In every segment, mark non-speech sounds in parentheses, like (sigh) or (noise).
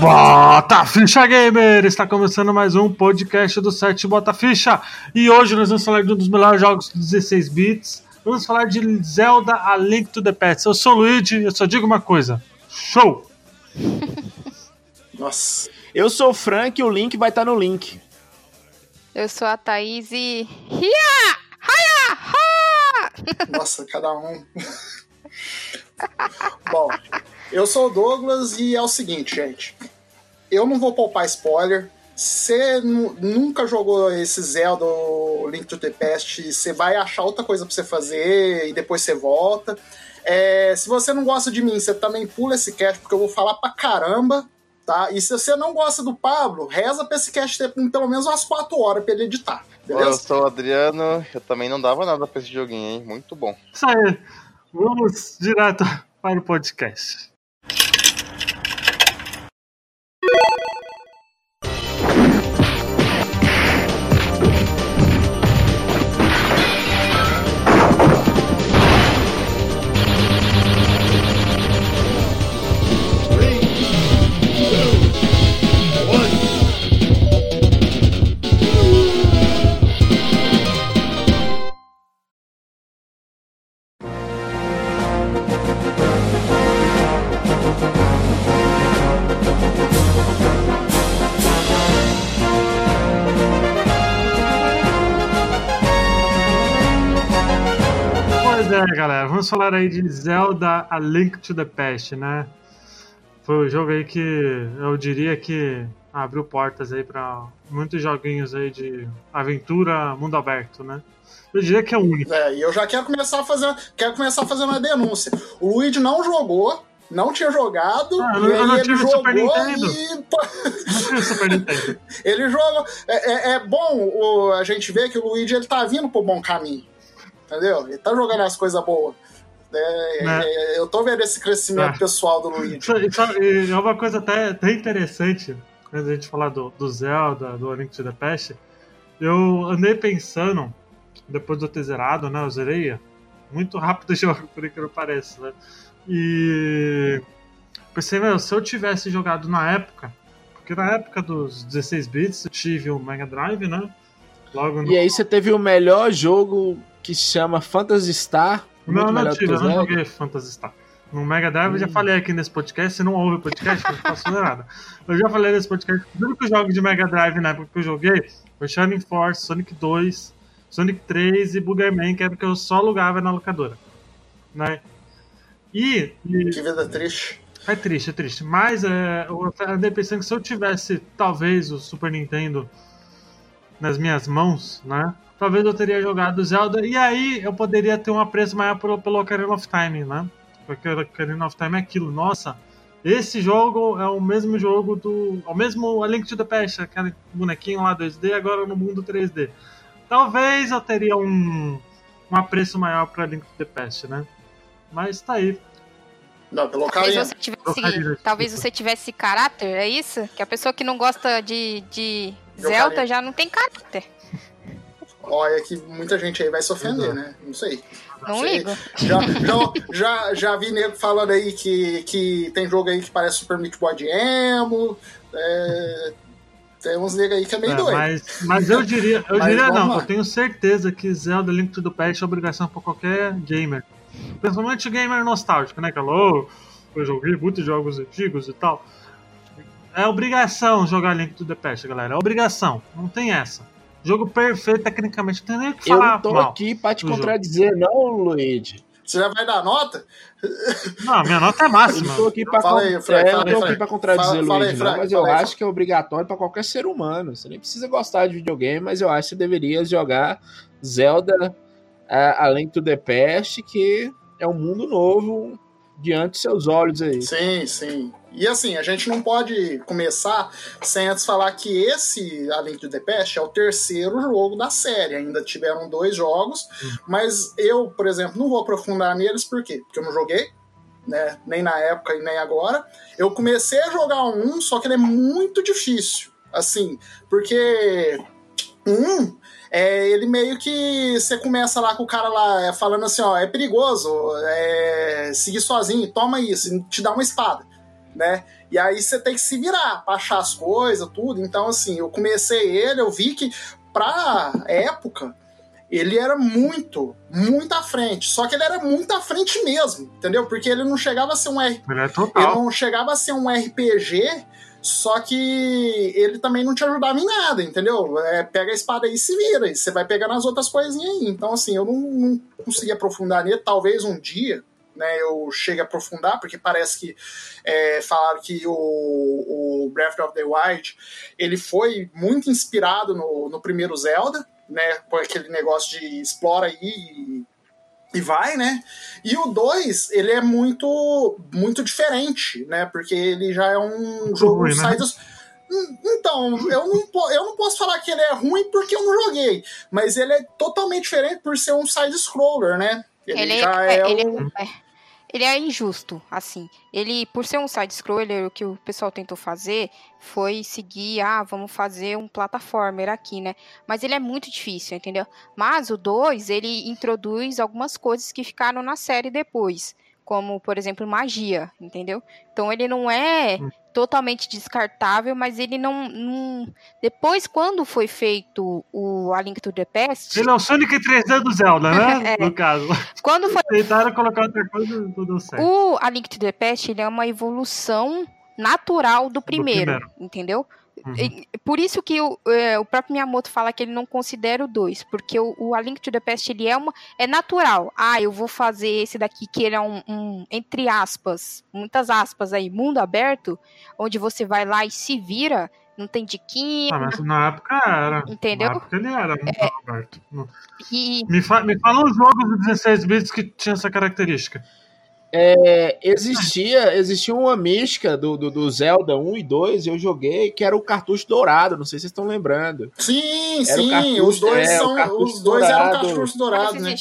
Bota Ficha Gamer! Está começando mais um podcast do site Bota Ficha. E hoje nós vamos falar de um dos melhores jogos de 16 bits. Vamos falar de Zelda A Link to the Past. Eu sou o Luigi, eu só digo uma coisa. Show! (laughs) Nossa. Eu sou o Frank e o link vai estar no link. Eu sou a Thaís e. Ha! (laughs) Nossa, cada um. Bom, eu sou o Douglas e é o seguinte, gente. Eu não vou poupar spoiler. Você nu- nunca jogou esse Zelda ou Link to the Past, você vai achar outra coisa pra você fazer e depois você volta. É, se você não gosta de mim, você também pula esse cast, porque eu vou falar pra caramba, tá? E se você não gosta do Pablo, reza pra esse cast ter pelo menos umas 4 horas pra ele editar, Eu beleza? sou o Adriano, eu também não dava nada pra esse joguinho, hein? Muito bom. Isso aí. Vamos direto (laughs) para o podcast. Vamos falar aí de Zelda A Link to the Past, né? Foi o jogo aí que eu diria que abriu portas aí para muitos joguinhos aí de aventura, mundo aberto, né? Eu diria que é o único. É, e eu já quero começar a fazer, quero começar fazendo uma denúncia. O Luigi não jogou, não tinha jogado, Ah, eu e não- eu não ele tive jogou Super Nintendo. e (laughs) Não o Super Nintendo. (laughs) ele jogou. É, é- é bom o- a gente ver que o Luigi ele tá vindo pro bom caminho, entendeu? Ele tá jogando as coisas boas. É, Né? é, eu tô vendo esse crescimento Ah. pessoal do Luigi. Isso, isso é uma coisa até, até interessante, antes da gente falar do, do Zelda, do A Link to the Past. Eu andei pensando, depois de eu ter zerado, né? Eu zerei muito rápido (laughs) o jogo, por que pareça, né? E pensei, meu, se eu tivesse jogado na época, porque na época dos 16 bits eu tive o Mega Drive, né? Logo no... E aí você teve o melhor jogo que se chama Phantasy Star. Muito Não, não que eu joguei Phantasy Star. No Mega Drive eu já falei aqui nesse podcast, se não ouve o podcast, não posso fazer nada. Eu já falei nesse podcast, os únicos jogos de Mega Drive na época que eu joguei foi Shining Force, Sonic 2, Sonic 3 e Boogerman, que era porque eu só alugava na locadora. Né? E, e Que vida triste. é triste, é triste. Mas é, eu andei pensando que se eu tivesse, talvez, o Super Nintendo nas minhas mãos, né? Talvez eu teria jogado Zelda e aí eu poderia ter um apreço maior pelo, pelo Ocarina of Time, né? Porque o Ocarina of Time é aquilo. Nossa, esse jogo é o mesmo jogo do. É o mesmo A Link to the Past, aquele bonequinho lá 2D, agora no mundo 3D. Talvez eu teria um, um apreço maior pra Link to the Past, né? Mas tá aí. Não, pelo Talvez você tivesse, Ocarina, talvez você tivesse caráter, é isso? Que a pessoa que não gosta de, de Zelda já não tem caráter. Olha que muita gente aí vai se ofender, né? Não sei. Não sei. ligo. Já, (laughs) já, já, já vi nego falando aí que, que tem jogo aí que parece Super Meat Boy de Emo. É, tem uns negros aí que é meio É, doido. mas, mas eu diria, eu Mas diria não, lá. eu tenho certeza que Zelda Link to the Past é obrigação pra qualquer gamer. Principalmente o gamer nostálgico, né? Que falou, "Oh, eu joguei muitos jogos antigos e tal. É obrigação jogar Link to the Past, galera. É obrigação. Não tem essa. Jogo perfeito tecnicamente, não tem nem o que Eu falar não tô mal. aqui pra te do jogo. contradizer, não, Luigi. Você já vai dar nota? Não, minha nota é Eu máxima. não tô aqui pra, Fala aí, Frank, é, eu fala não aí, Frank. aqui pra contradizer Fala- o fala aí, Luigi, Frank, não, mas eu acho que é obrigatório pra qualquer ser humano. Você nem precisa gostar de videogame, mas eu acho que você deveria jogar Zelda a- Além to the Past, que é um mundo novo diante de seus olhos aí. Sim, sim. E assim, a gente não pode começar sem antes falar que esse A Link to the Past é o terceiro jogo da série. Ainda tiveram dois jogos, mas eu, por exemplo, não vou aprofundar neles, por quê? Porque eu não joguei, né? Nem na época e nem agora. Eu comecei a jogar um, só que ele é muito difícil. Assim, porque um é, ele meio que você começa lá com o cara lá é, falando assim, ó, é perigoso, é, seguir sozinho, toma isso, te dá uma espada, né? E aí você tem que se virar pra achar as coisas, tudo. Então, assim, eu comecei ele, eu vi que pra época ele era muito, muito à frente. Só que ele era muito à frente mesmo, entendeu? Porque ele não chegava a ser um R... Ele é ele não chegava a ser um RPG, só que ele também não te ajudava em nada, entendeu? É, pega a espada aí e se vira, e você vai pegando as outras coisinhas aí. Então, assim, eu não, não consegui aprofundar nele. Talvez um dia, né, eu chegue a aprofundar, porque parece que é, falaram que o, o Breath of the Wild ele foi muito inspirado no, no primeiro Zelda, né, por aquele negócio de explora aí e, vai, né? E o 2, ele é muito muito diferente, né? Porque ele já é um jogo ruim, né? side Hum, Então, eu não, eu não posso falar que ele é ruim porque eu não joguei, mas ele é totalmente diferente por ser um side-scroller, né? Ele, já é, é, ele, um- é, ele é injusto, assim. Ele, por ser um side-scroller, o que o pessoal tentou fazer foi seguir, ah, vamos fazer um plataformer aqui, né? Mas ele é muito difícil, entendeu? Mas o 2, ele introduz algumas coisas que ficaram na série depois. Como, por exemplo, magia, entendeu? Então ele não é Hum. Totalmente descartável, mas ele não, não- Depois, quando foi feito o A Link to the Past, Ele é o Sonic 3D do Zelda, né? (laughs) É. No caso. quando foi Tentaram colocar outra coisa e deu certo. O A Link to the Past ele é uma evolução natural do primeiro, primeiro. entendeu? Uhum. Por isso que o, é, o próprio Miyamoto fala que ele não considera o 2, porque o, o A Link to the Past ele é, uma, é natural. Ah, eu vou fazer esse daqui que ele é um, um, entre aspas, muitas aspas aí, mundo aberto, onde você vai lá e se vira, não tem diquinha, Ah, mas na época era. Entendeu? Na época ele era muito aberto. No- e Me, fa me fala uns jogos de 16 bits que tinha essa característica. É, existia, existia uma mística do, do, do Zelda 1 e 2, eu joguei, que era o cartucho dourado, não sei se vocês estão lembrando. Sim, Era sim, cartucho, os dois é, são. Os dois eram cartuchos dourados, né?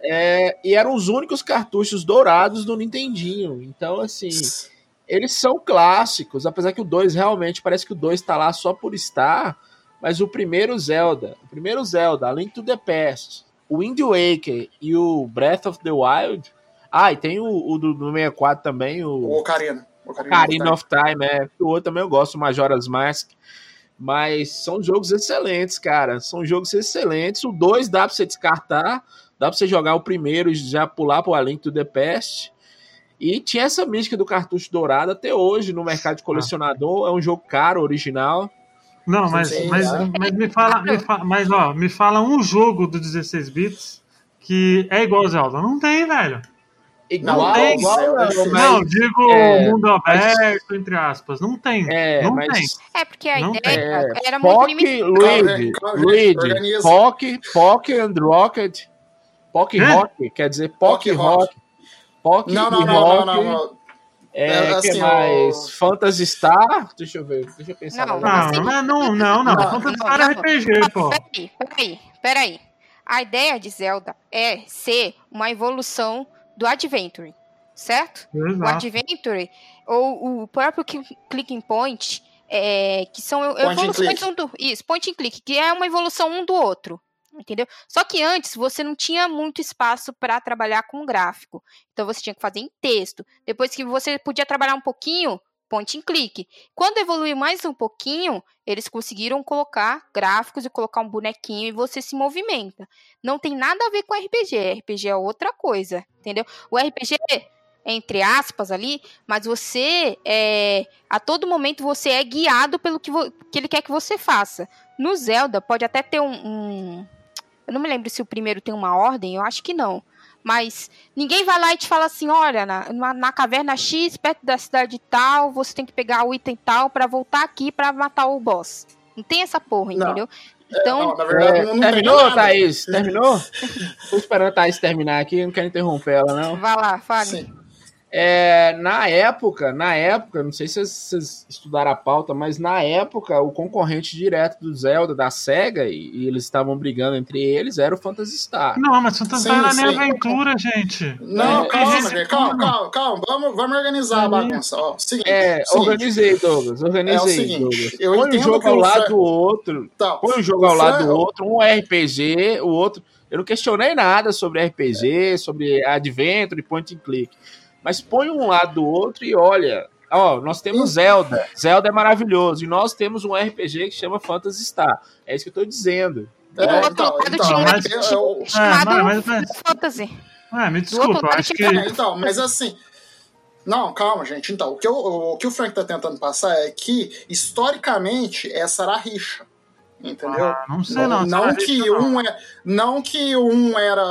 É, e eram os únicos cartuchos dourados do Nintendinho. Então, assim, eles são clássicos, apesar que o 2 realmente parece que o 2 tá lá só por estar, mas o primeiro Zelda, o primeiro Zelda, A Link to the Past, o Wind Waker e o Breath of the Wild. Ah, e tem o, o do, do 64 também, o O Ocarina. Ocarina, Ocarina of Time, é. O outro também eu gosto, Majora's Mask. Mas são jogos excelentes, cara. São jogos excelentes. O 2 dá pra você descartar. Dá pra você jogar o primeiro e já pular pro A Link to the Past. E tinha essa mística do cartucho dourado até hoje no mercado de colecionador. É um jogo caro, original. Não, mas, Sim, mas, é. mas me fala, me fa- mas ó, me fala um jogo do 16 bits que é igual ao Zelda. Não tem, velho. Igual, tem, igual, é não, mas- não, digo é, mundo mas- aberto, entre aspas. Não tem. É, não mas tem. É, porque a Não ideia É, era muito Pock, limitada. Luigi, Luigi. Pock, Pock and Rocket, Pock Hã? Rock, quer dizer Pock Pock Rock. Pock Não, e não, não, não, Rock, não, não. é, É, que assim, mais? o- Phantasy Star, deixa eu ver, deixa eu pensar. Não, na- Não, assim- não, não, não, não. Não, Phantasy não, Star é não. RPG, pô. Peraí, peraí, peraí. A ideia de Zelda é ser uma evolução do Adventure, certo? O Exato. Adventure, ou o próprio cli- Clicking Point, é, que são and evoluções click. um do. Isso, point and click, que é uma evolução um do outro. Entendeu? Só que antes você não tinha muito espaço para trabalhar com gráfico. Então você tinha que fazer em texto. Depois que você podia trabalhar um pouquinho, point and click. Quando evoluiu mais um pouquinho, eles conseguiram colocar gráficos e colocar um bonequinho e você se movimenta. Não tem nada a ver com RPG. RPG é outra coisa, entendeu? O RPG entre aspas ali, mas você é a todo momento você é guiado pelo que, que ele quer que você faça. No Zelda pode até ter um, um- eu não me lembro se o primeiro tem uma ordem, eu acho que não. Mas ninguém vai lá e te fala assim, olha, na, na, na caverna X, perto da cidade tal, você tem que pegar o item tal pra voltar aqui pra matar o boss. Não tem essa porra, Não. entendeu? Então, Não, na verdade, É, não, não tem terminou, nada. Thaís? Terminou? Tô esperando a Thaís terminar aqui, não quero interromper ela, não. vai lá, fale. É, na época, na época, não sei se vocês, estudaram a pauta, mas na época o concorrente direto do Zelda da Sega e, e eles estavam brigando entre eles era o Phantasy Star. Não, mas Phantasy Star é nem aventura, gente. Não, É, calma, calma, calma, calma. Vamos, vamos organizar a bagunça. Ó, seguinte, É, seguinte, organizei, Douglas, organizei, É o seguinte, Douglas. eu Põe um jogo ao lado do outro, Tá, põe um jogo ao lado do outro, um RPG, o outro. Eu não questionei nada sobre RPG, sobre Adventure, Point and Click. Mas põe um lado do outro e olha. Ó, nós temos Zelda. Zelda é maravilhoso. E nós temos um RPG que chama Phantasy Star. É isso que eu tô dizendo. Do É, outro então, lado então, tinha mas eu- chamado É, Fantasy. É, me desculpa, acho que. É, então, mas assim. Não, calma, gente. Então, o que, eu- o, que o Frank tá tentando passar é que, historicamente, essa era a rixa. Entendeu? Ah, não sei não. Não, essa que não. um é, não que um era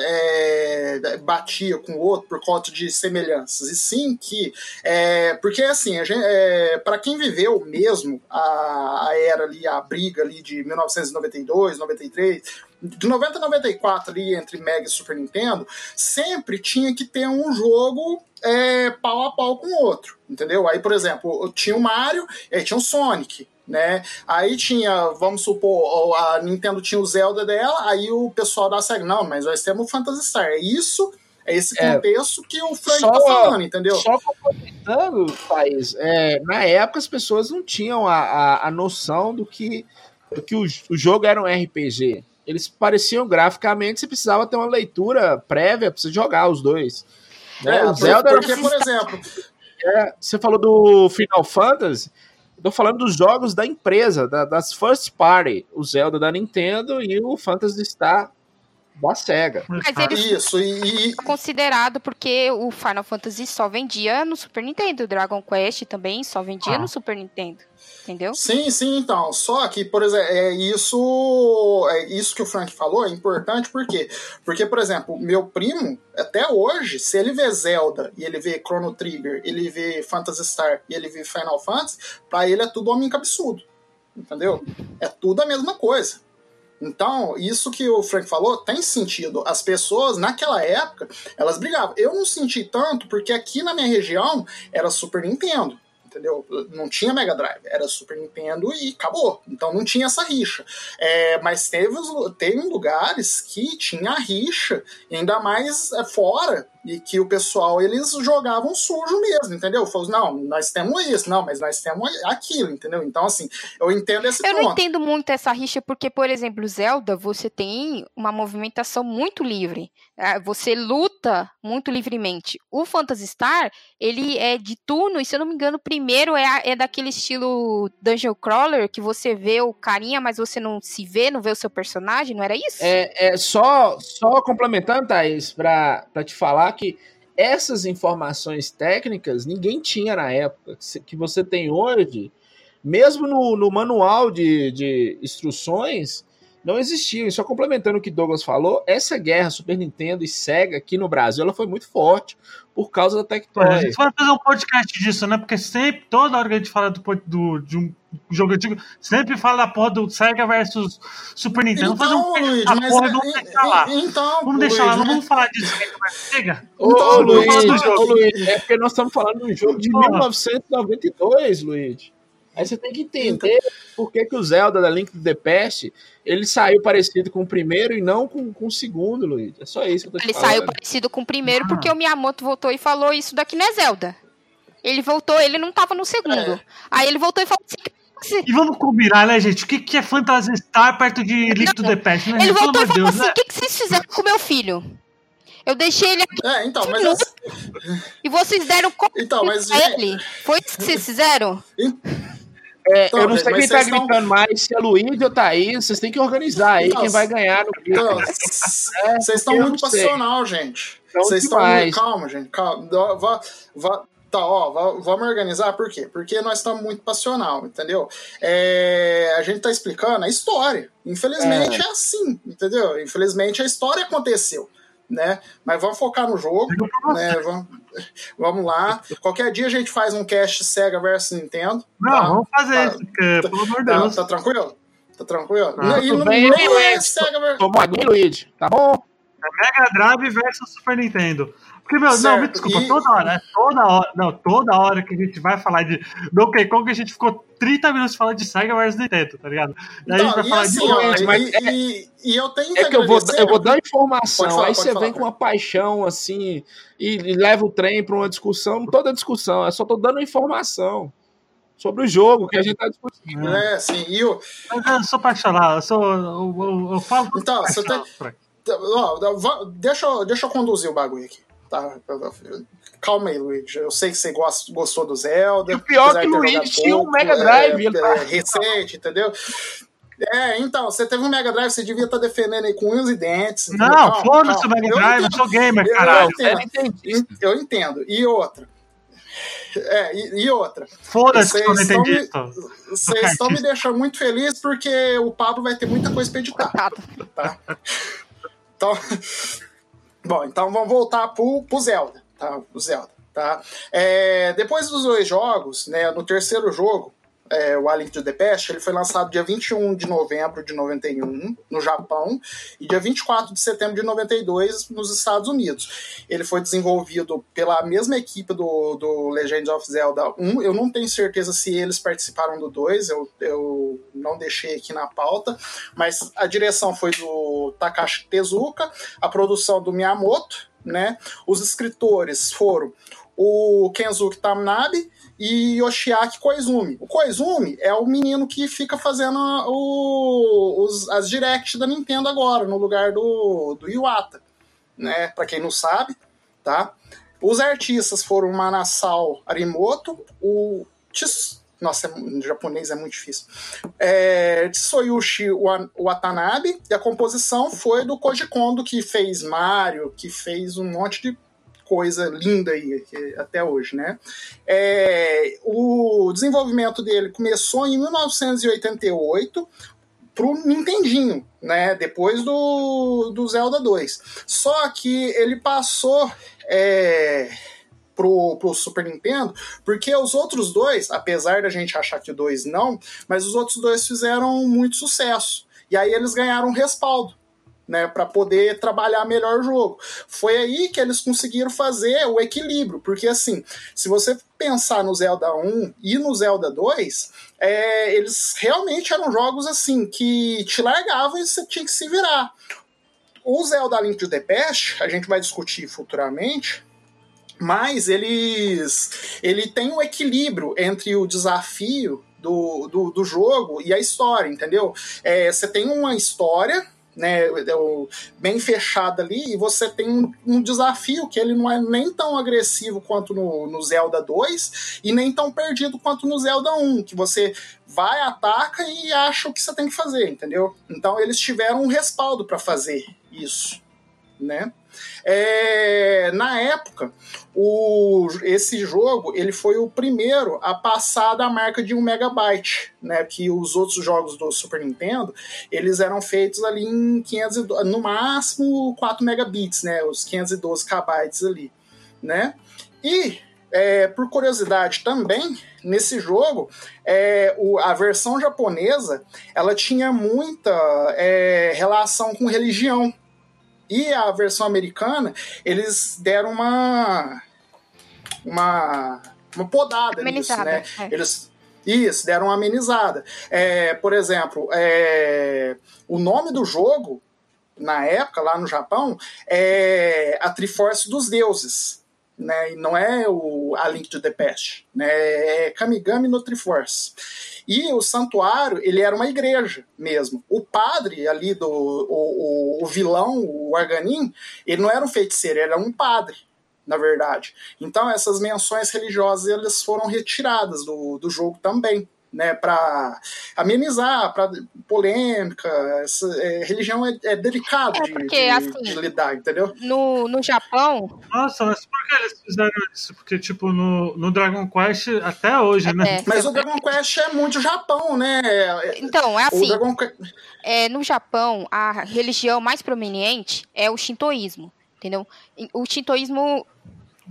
é, batia com o outro por conta de semelhanças, e sim que é, porque assim, é, para quem viveu mesmo a, a era ali, a briga ali de 1992, 93, de 90 a 94 ali entre Mega e Super Nintendo, sempre tinha que ter um jogo é, pau a pau com o outro, entendeu? Aí, por exemplo, tinha o Mario, e aí tinha o Sonic, né? Aí tinha, vamos supor, a Nintendo tinha o Zelda dela, aí o pessoal da SEGA, não, mas nós temos o Phantasy Star. É isso, é esse É. contexto que o Frank Só- tá falando, entendeu? Só complementando, Thaís, é, na época as pessoas não tinham a, a, a noção do que, do que o, o jogo era um RPG. Eles pareciam graficamente, você precisava ter uma leitura prévia pra você jogar os dois. Né? É, o Zelda era porque, por exemplo, É, você falou do Final Fantasy. Eu tô falando dos jogos da empresa, da- das first party. O Zelda da Nintendo e o Phantasy Star da SEGA. Mas ele isso, e, considerado porque o Final Fantasy só vendia no Super Nintendo. O Dragon Quest também só vendia Ah. no Super Nintendo. Entendeu? Sim, sim, então. Só que, por exemplo, é isso, é isso que o Frank falou é importante, por quê? Porque, por exemplo, meu primo, até hoje, se ele vê Zelda e ele vê Chrono Trigger, ele vê Phantasy Star e ele vê Final Fantasy, pra ele é tudo homem cabeçudo. Entendeu? É tudo a mesma coisa. Então, isso que o Frank falou tem sentido. As pessoas, naquela época, elas brigavam. Eu não senti tanto, porque aqui na minha região era Super Nintendo. Entendeu? Não tinha Mega Drive, era Super Nintendo e acabou. Então não tinha essa rixa. É, mas teve, teve lugares que tinha rixa, ainda mais é, fora, e que o pessoal eles jogavam sujo mesmo, entendeu? Falou, não, nós temos isso, não, mas nós temos aquilo, entendeu? Então, assim, eu entendo esse Eu não ponto. entendo muito essa rixa, porque, por exemplo, Zelda, você tem uma movimentação muito livre. É, Você luta muito livremente. O Phantasy Star, ele é de turno, e se eu não me engano, o primeiro é, é daquele estilo Dungeon Crawler, que você vê o carinha, mas você não se vê, não vê o seu personagem, não era isso? É, é só, só complementando, Thaís, pra, pra te falar que essas informações técnicas ninguém tinha na época. Que você tem hoje, mesmo no, no manual de, de instruções, não existiam. E só complementando o que Douglas falou, essa guerra Super Nintendo e Sega aqui no Brasil ela foi muito forte por causa da Pô, A Tectoy. gente vai fazer um podcast disso, né? Porque sempre, toda hora que a gente fala do, do- de um jogo antigo, sempre fala da porra do Sega versus Super Nintendo. Vamos Então, fazer um Luiz, mas porra é- vamos é- deixar lá. é- então, Vamos deixar lá, Luiz, não vamos falar disso. Sega versus Sega. Ô, Então, ô, Luiz, Luiz, vamos ô. Luiz, é porque nós estamos falando de um jogo de Porra. 1992, Luiz. Aí você tem que entender por que, que o Zelda da Link to the Past ele saiu parecido com o primeiro e não com, com o segundo, Luiz. É só isso que eu tô te Ele falando. saiu parecido com o primeiro, Ah. porque o Miyamoto voltou e falou: Isso daqui não é Zelda. Ele voltou, ele não tava no segundo. É. Aí ele voltou e falou assim: E vamos combinar, né, gente? O que, que é Phantasy Star perto de Link to the Past, né? Ele Pelo voltou e falou Deus, assim: né? O que, que vocês fizeram com o meu filho? Eu deixei ele aqui É, então, mas, as- e vocês deram conta então, mas pra ele. Foi isso que vocês fizeram? É, Então, eu não sei quem tá vocês estão- gritando mais, se é Luiz ou Thaís, vocês têm que organizar aí Então, quem vai ganhar no Então, vídeo. Vocês estão muito passional, gente. Vocês estão muito. Calma, gente. Calma. Vá- vá- Tá, ó, vamos organizar por quê? Porque nós estamos muito passional, entendeu? É, a gente tá explicando a história. Infelizmente é. assim, entendeu? Infelizmente a história aconteceu, né? Mas vamos focar no jogo, né? Vamos, vamos lá. Qualquer dia a gente faz um cast Sega versus Nintendo. Não, tá? vamos fazer Tá. isso, porque, pelo amor de Tá, Deus. tá tranquilo? Tá tranquilo? Ah, e tudo não, bem, não é. Sega versus Tomou aguinha, Luiz, tá bom? É Mega Drive versus Super Nintendo. Porque, meu, não, Certo, me desculpa, e- toda hora, é toda hora, não, toda hora que a gente vai falar de Donkey Kong, a gente ficou 30 minutos falando de Sega versus Nintendo, tá ligado? Daí a gente vai falar assim, de. ó, Gente, e, mas e- e eu tenho que É que eu vou, eu vou dar informação, falar, aí você falar, vem com cara. uma paixão assim e, e leva o trem pra uma discussão, toda discussão, eu só tô dando informação sobre o jogo que a gente tá discutindo. É, assim, e o, Mas eu sou apaixonado, eu sou. Eu, eu, eu falo. com Então, você tem-. Ó, va- deixa, eu- deixa eu conduzir o bagulho aqui. Tá? Calma aí, Luigi. Eu sei que você gosta, gostou do Zelda. E o pior é que o Luigi tinha um Mega Drive, É, ele tá- é, recente, entendeu? É, então, você teve um Mega Drive, você devia estar defendendo aí com unhas e dentes. Não, foda-se o. Mega Eu Drive, eu entendo, sou gamer, eu caralho. entendo. entendi. Eu entendo. E outra. É, e, e outra. Foda-se que eu não Vocês estão entendi. Vocês estão me deixando muito feliz porque o Pablo vai ter muita coisa pra editar. Coitado. Então, bom, então vamos voltar pro, pro Zelda, tá? O Zelda, tá? É, depois dos dois jogos, né, no terceiro jogo, é, o A Link to the Past, ele foi lançado dia 21 de novembro de 91 no Japão e dia 24 de setembro de 92 nos Estados Unidos. Ele foi desenvolvido pela mesma equipe do, do Legend of Zelda 1. Eu não tenho certeza se eles participaram do 2, eu, eu não deixei aqui na pauta, mas a direção foi do Takashi Tezuka, a produção do Miyamoto, né? Os escritores foram o Kenzuki Tamanabe e Yoshiaki Koizumi. O Koizumi é o menino que fica fazendo o- os- as directs da Nintendo agora, no lugar do, do Iwata, né? Para quem não sabe, tá? Os artistas foram o Manasao Arimoto, o Tis... Nossa, é- em japonês é muito difícil. É, Tsuyoshi Wa- Watanabe, e a composição foi do Koji Kondo, que fez Mario, que fez um monte de coisa linda aí até hoje, né? É, o desenvolvimento dele começou em 1988 pro Nintendinho, né? Depois do, do Zelda 2. Só que ele passou é, pro, pro Super Nintendo, porque os outros dois, apesar da gente achar que o 2 não, mas os outros dois fizeram muito sucesso. E aí eles ganharam respaldo. Né, para poder trabalhar melhor o jogo. Foi aí que eles conseguiram fazer o equilíbrio, porque assim, se você pensar no Zelda 1 e no Zelda 2, é, eles realmente eram jogos assim que te largavam e você tinha que se virar. O Zelda Link to the Past, a gente vai discutir futuramente, mas eles ele tem um equilíbrio entre o desafio do, do, do jogo e a história, entendeu? É, você tem uma história né, bem fechada ali, e você tem um, um, desafio que ele não é nem tão agressivo quanto no, no, Zelda 2 e nem tão perdido quanto no Zelda 1, que você vai, ataca e acha o que você tem que fazer, entendeu? Então eles tiveram um respaldo para fazer isso, né? É, na época, o, esse jogo ele foi o primeiro a passar da marca de 1 megabyte, né? Que os outros jogos do Super Nintendo eles eram feitos ali em 500, no máximo 4 megabits, né? Os 512 kbytes ali, né? E é, por curiosidade também, nesse jogo, é, o, a versão japonesa ela tinha muita é, relação com religião. E a versão americana, eles deram uma. uma. uma podada Amenizada, nisso, né? é. Eles. Isso, deram uma amenizada. É, por exemplo, é, o nome do jogo, na época, lá no Japão, é a Triforce dos Deuses. Né? E não é o A Link to the Past. Né? É Kamigami no Triforce. E o santuário, ele era uma igreja mesmo. O padre ali, do, o, o, vilão, o Arganin, ele não era um feiticeiro, ele era um padre, na verdade. Então essas menções religiosas elas foram retiradas do, do jogo também. Né, para amenizar, para polêmica, essa, é, religião é, é delicado É, de, porque, de, assim, de lidar, entendeu? No, no Japão, Nossa, mas por que eles fizeram isso? Porque, tipo, no, no Dragon Quest, até hoje, né? É. Mas o Dragon Quest é muito Japão, né? então, é O assim, Dragon é, no Japão, a religião mais prominente é o shintoísmo, entendeu? O shintoísmo,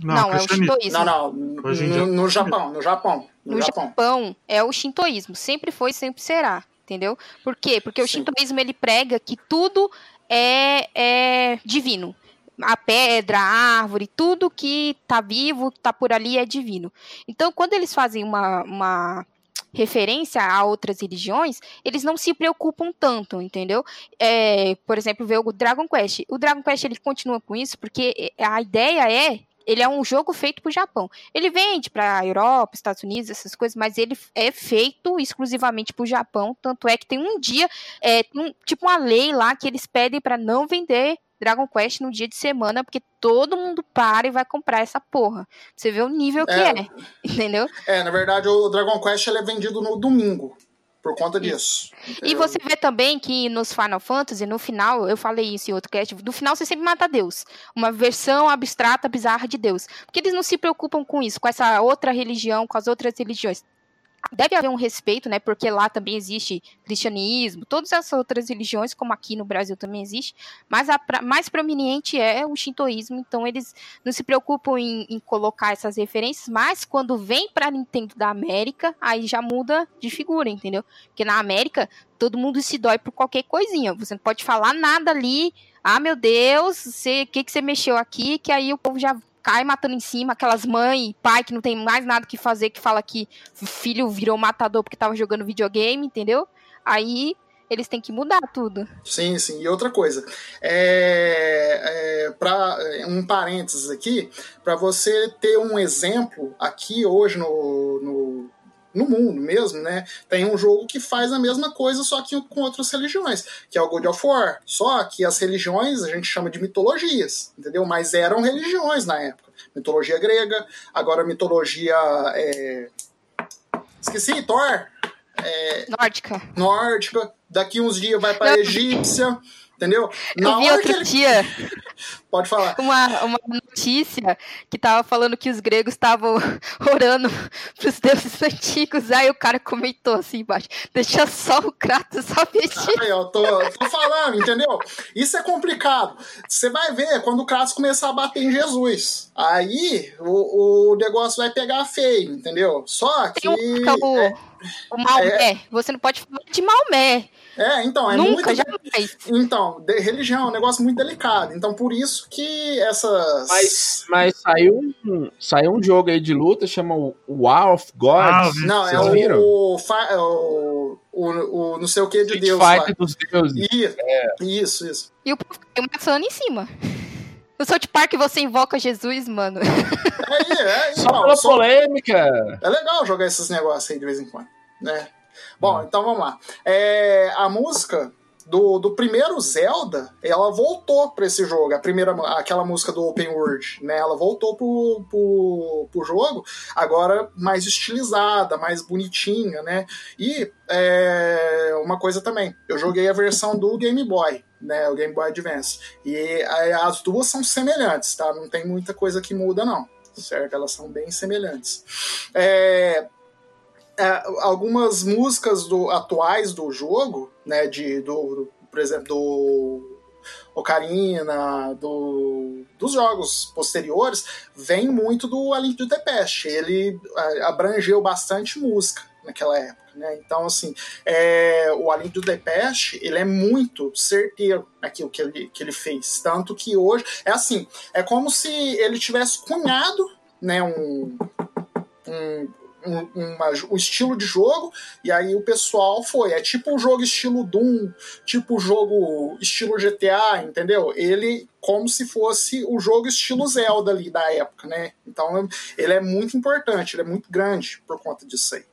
não, é o shintoísmo. Não, não. No, no Japão, no Japão. No, No Japão. Japão é o shintoísmo, sempre foi, sempre será, entendeu? Por quê? Porque o Sim. shintoísmo ele prega que tudo é, é divino. A pedra, a árvore, tudo que tá vivo, que tá por ali é divino. Então, quando eles fazem uma, uma referência a outras religiões, eles não se preocupam tanto, entendeu? É, por exemplo, ver o Dragon Quest. O Dragon Quest ele continua com isso porque a ideia é ele é um jogo feito para o Japão. Ele vende para a Europa, Estados Unidos, essas coisas, mas ele é feito exclusivamente para o Japão. Tanto é que tem um dia, é, um, tipo uma lei lá que eles pedem para não vender Dragon Quest no dia de semana, porque todo mundo para e vai comprar essa porra. Você vê o nível que é, é (laughs) entendeu? É, na verdade, o Dragon Quest ele é vendido no domingo. Por conta disso. E você vê também que nos Final Fantasy, no final, eu falei isso em outro cast, no final você sempre mata Deus. Uma versão abstrata, bizarra de Deus. Porque eles não se preocupam com isso, com essa outra religião, com as outras religiões deve haver um respeito, né? Porque lá também existe cristianismo, todas as outras religiões, como aqui no Brasil também existe, mas a mais prominente é o shintoísmo, então eles não se preocupam em, em colocar essas referências, mas quando vem para Nintendo da América, aí já muda de figura, entendeu? Porque na América todo mundo se dói por qualquer coisinha, você não pode falar nada ali. Ah, meu Deus, o que, que você mexeu aqui? Que aí o povo já cai matando em cima, aquelas mãe e pai que não tem mais nada que fazer, que fala que o filho virou matador porque tava jogando videogame, entendeu? Aí eles têm que mudar tudo. Sim, sim. E outra coisa, é, é para um parênteses aqui, para você ter um exemplo aqui hoje no, no no mundo mesmo, né? Tem um jogo que faz a mesma coisa, só que com outras religiões, que é o God of War. Só que as religiões a gente chama de mitologias, entendeu? Mas eram religiões na época. Mitologia grega, agora mitologia. É... Esqueci, Thor. É... Nórdica. Nórdica. Daqui uns dias vai para egípcia. Entendeu? Na eu vi outro ele... dia. (laughs) Pode falar. Uma, uma notícia que tava falando que os gregos estavam (laughs) orando pros deuses (laughs) antigos. Aí o cara comentou assim embaixo: deixa só o Kratos só mexer. Aí, eu tô, tô falando, entendeu? Isso é complicado. Você vai ver quando o Kratos começar a bater em Jesus. Aí o, o negócio vai pegar feio, entendeu? Só que. Tem um, o, o Maomé. É... Você não pode falar de Maomé. É, então, é Nunca, muito. jamais. Então, de, religião é um negócio muito delicado. Então, por isso que essas. Mas, mas saiu, um, saiu um jogo aí de luta, chama o War of Gods. Ah, não, é o, o, é o, o, o, não sei o que de Street Deus. Fighter dos deuses. Isso, é. isso, isso. E o povo matando em cima. No South Park você invoca Jesus, mano. É, é, então, só pela só... polêmica. É legal jogar esses negócios aí de vez em quando, né? Bom, então vamos lá. É, a música do, do primeiro Zelda, ela voltou para esse jogo. A primeira, aquela música do Open World, né? Ela voltou pro, pro, pro jogo, agora mais estilizada, mais bonitinha, né? E é, uma coisa também, eu joguei a versão do Game Boy, né? O Game Boy Advance. E as duas são semelhantes, tá? Não tem muita coisa que muda, não. Certo? Elas são bem semelhantes. É, é, algumas músicas do, atuais do jogo, né, de, do, do por exemplo, do Ocarina, do, dos jogos posteriores, vem muito do A Link to the Past. Ele é, abrangeu bastante música naquela época. Né? Então, assim, é, o A Link to the Past, ele é muito certeiro naquilo que ele, que ele fez. Tanto que hoje, é assim, é como se ele tivesse cunhado né, um, um, um, uma, um estilo de jogo, e aí o pessoal foi. É tipo um jogo estilo Doom, tipo jogo estilo GTA, entendeu? Ele como se fosse o jogo estilo Zelda ali da época, né? Então ele é muito importante, ele é muito grande por conta disso aí.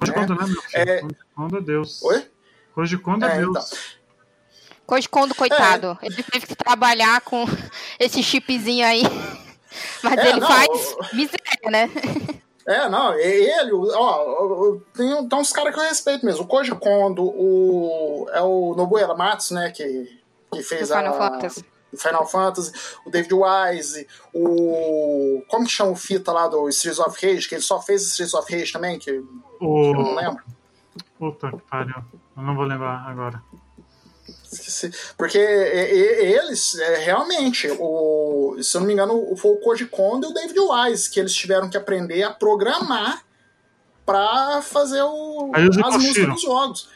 Hoje né? né, meu filho? É... Hoje é Deus. Oi? Hoje quando é, Deus. Então. Kondo, coitado. É. Ele teve que trabalhar com (laughs) esse chipzinho aí. (laughs) Mas é, ele não, faz miséria, né? É, não, ele, ó, tem, tem uns caras que eu respeito mesmo. O Koji Kondo, o, é o Nobuera Matsu, né, que, que fez a... Final Fantasy. Final Fantasy, o David Wise, o. Como que chama o fita lá do Streets of Rage? Que ele só fez Streets of Rage também, que, o... que eu não lembro. Puta que pariu. Eu não vou lembrar agora. Porque eles, é, realmente, o, se eu não me engano, foi o Koji Kondo e o David Wise que eles tiveram que aprender a programar para fazer o, as músicas dos jogos.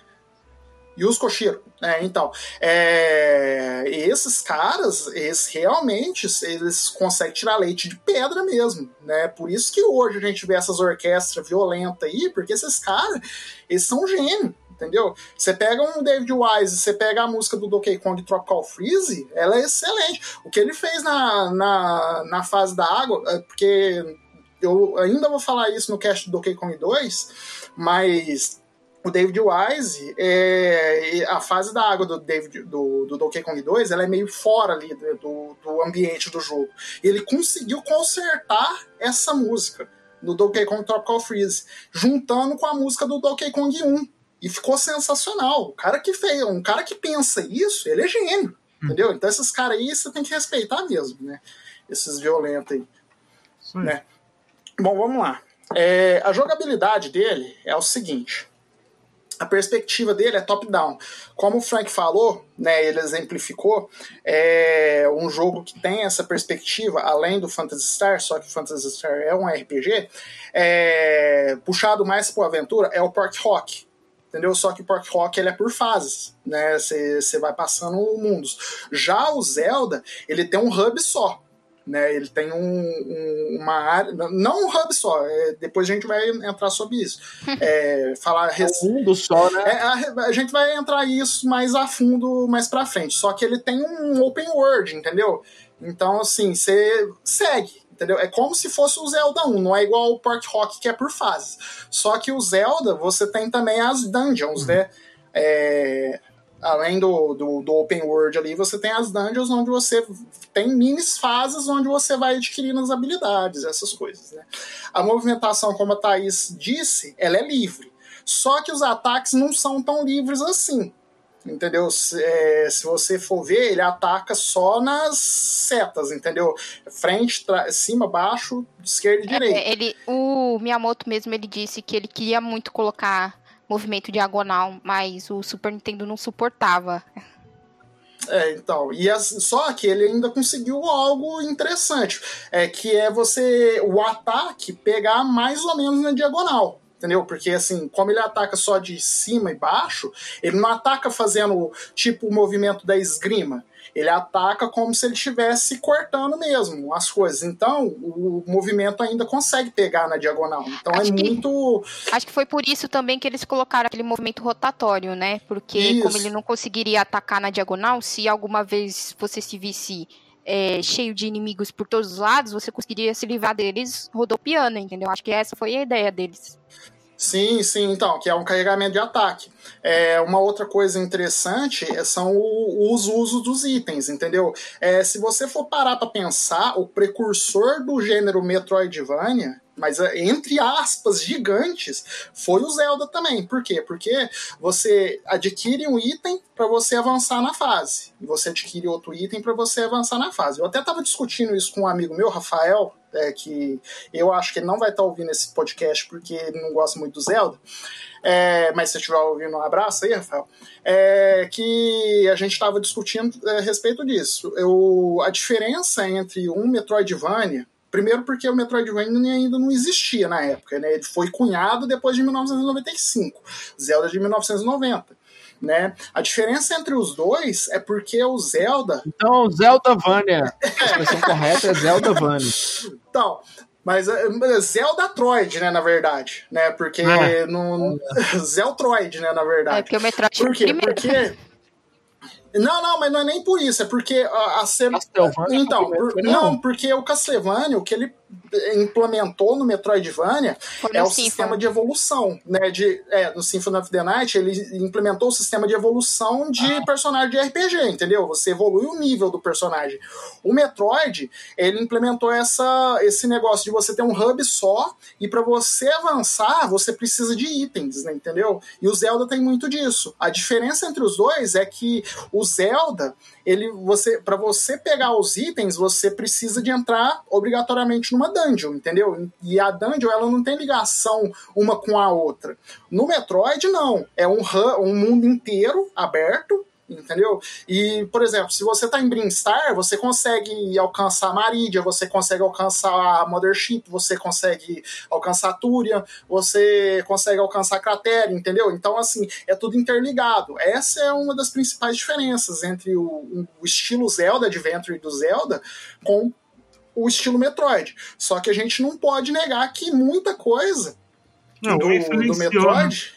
Yuzo Koshiro. É, então, é, esses caras, eles realmente eles conseguem tirar leite de pedra mesmo, né? Por isso que hoje a gente vê essas orquestras violentas aí, porque esses caras, eles são gênios, entendeu? Você pega um David Wise, você pega a música do Donkey Kong Tropical Freeze, ela é excelente. O que ele fez na, na, na fase da água, é porque eu ainda vou falar isso no cast do Donkey Kong 2, mas o David Wise, é, a fase da água do, David, do, do Donkey Kong 2, ela é meio fora ali do, do ambiente do jogo. Ele conseguiu consertar essa música do Donkey Kong Tropical Freeze, juntando com a música do Donkey Kong 1. E ficou sensacional. O cara que fez, um cara que pensa isso, ele é gênio. Hum. Entendeu? Então esses caras aí você tem que respeitar mesmo, né? Esses violentos aí. Sim. Né? Bom, vamos lá. É, a jogabilidade dele é o seguinte a perspectiva dele é top-down. Como o Frank falou, né, ele exemplificou, é um jogo que tem essa perspectiva, além do Phantasy Star, só que o Phantasy Star é um RPG, é, puxado mais por aventura, é o Park Rock. Entendeu? Só que o Park Rock ele é por fases, né? Você vai passando mundos. Já o Zelda, ele tem um hub só. Né, ele tem um, um, uma área, não um hub só, é, depois a gente vai entrar sobre isso. (laughs) É, falar é um mundo só, né? É, a, a, gente vai entrar isso mais a fundo mais pra frente. Só que ele tem um open world, entendeu? Então, assim, você segue, entendeu? É como se fosse o Zelda 1, não é igual o Park Rock que é por fases. Só que o Zelda, você tem também as dungeons, uhum. né? É, além do, do, do, open world ali, você tem as dungeons onde você tem minis fases onde você vai adquirindo as habilidades, essas coisas, né? A movimentação, como a Thaís disse, ela é livre. Só que os ataques não são tão livres assim. Entendeu? Se, é, se você for ver, ele ataca só nas setas, entendeu? Frente, cima, baixo, esquerda e direita. É, ele, o Miyamoto mesmo ele disse que ele queria muito colocar movimento diagonal, mas o Super Nintendo não suportava. É, então, e as, só que ele ainda conseguiu algo interessante, é que é você o ataque pegar mais ou menos na diagonal entendeu? Porque assim, como ele ataca só de cima e baixo, ele não ataca fazendo tipo o movimento da esgrima ele ataca como se ele estivesse cortando mesmo as coisas. Então, o movimento ainda consegue pegar na diagonal. Então acho é que, muito. Acho que foi por isso também que eles colocaram aquele movimento rotatório, né? Porque isso. como ele não conseguiria atacar na diagonal, se alguma vez você se visse é, cheio de inimigos por todos os lados, você conseguiria se livrar deles rodopiando, entendeu? Acho que essa foi a ideia deles. Sim, sim, então, que é um carregamento de ataque. É, uma outra coisa interessante é, são os usos dos itens, entendeu? É, se você for parar para pensar, o precursor do gênero Metroidvania mas é, entre aspas gigantes, foi o Zelda também. Por quê? Porque você adquire um item para você avançar na fase, e você adquire outro item para você avançar na fase. Eu até estava discutindo isso com um amigo meu, Rafael, é, que eu acho que ele não vai estar tá ouvindo esse podcast porque ele não gosta muito do Zelda. É, mas se estiver ouvindo, um abraço aí, Rafael. É, que a gente estava discutindo é, a respeito disso. Eu, a diferença entre um Metroidvania Primeiro porque o Metroidvania ainda não existia na época, né? Ele foi cunhado depois de 1995, Zelda de 1990. Né? A diferença entre os dois é porque o Zelda. Então, Zelda Vania. (laughs) A expressão correta é Zelda Vania. Então, mas uh, Zelda Troid, né, na verdade, né? Porque é. no (laughs) Zeltroid, né, na verdade. É porque o Metroid Por quê? Porque não, não, mas não é nem por isso, é porque a, a cena. Então, por, não, porque o Castlevania, o que ele implementou no Metroidvania é o sistema de evolução, né? De, é, no Symphony of the Night, ele implementou o sistema de evolução de ah. personagem de RPG, entendeu? Você evolui o nível do personagem. O Metroid, ele implementou essa, esse negócio de você ter um hub só e para você avançar, você precisa de itens, né? Entendeu? E o Zelda tem muito disso. A diferença entre os dois é que o Zelda, ele você para você pegar os itens, você precisa de entrar obrigatoriamente numa dungeon, entendeu? E a dungeon ela não tem ligação uma com a outra. No Metroid não, é um, um mundo inteiro aberto entendeu? E, por exemplo, se você tá em Brinstar, você consegue alcançar Maridia, você consegue alcançar a Mothership, você consegue alcançar Túria, você consegue alcançar Cratera, entendeu? Então, assim, é tudo interligado. Essa é uma das principais diferenças entre o, o estilo Zelda Adventure do Zelda com o estilo Metroid. Só que a gente não pode negar que muita coisa Não, do, do Metroid.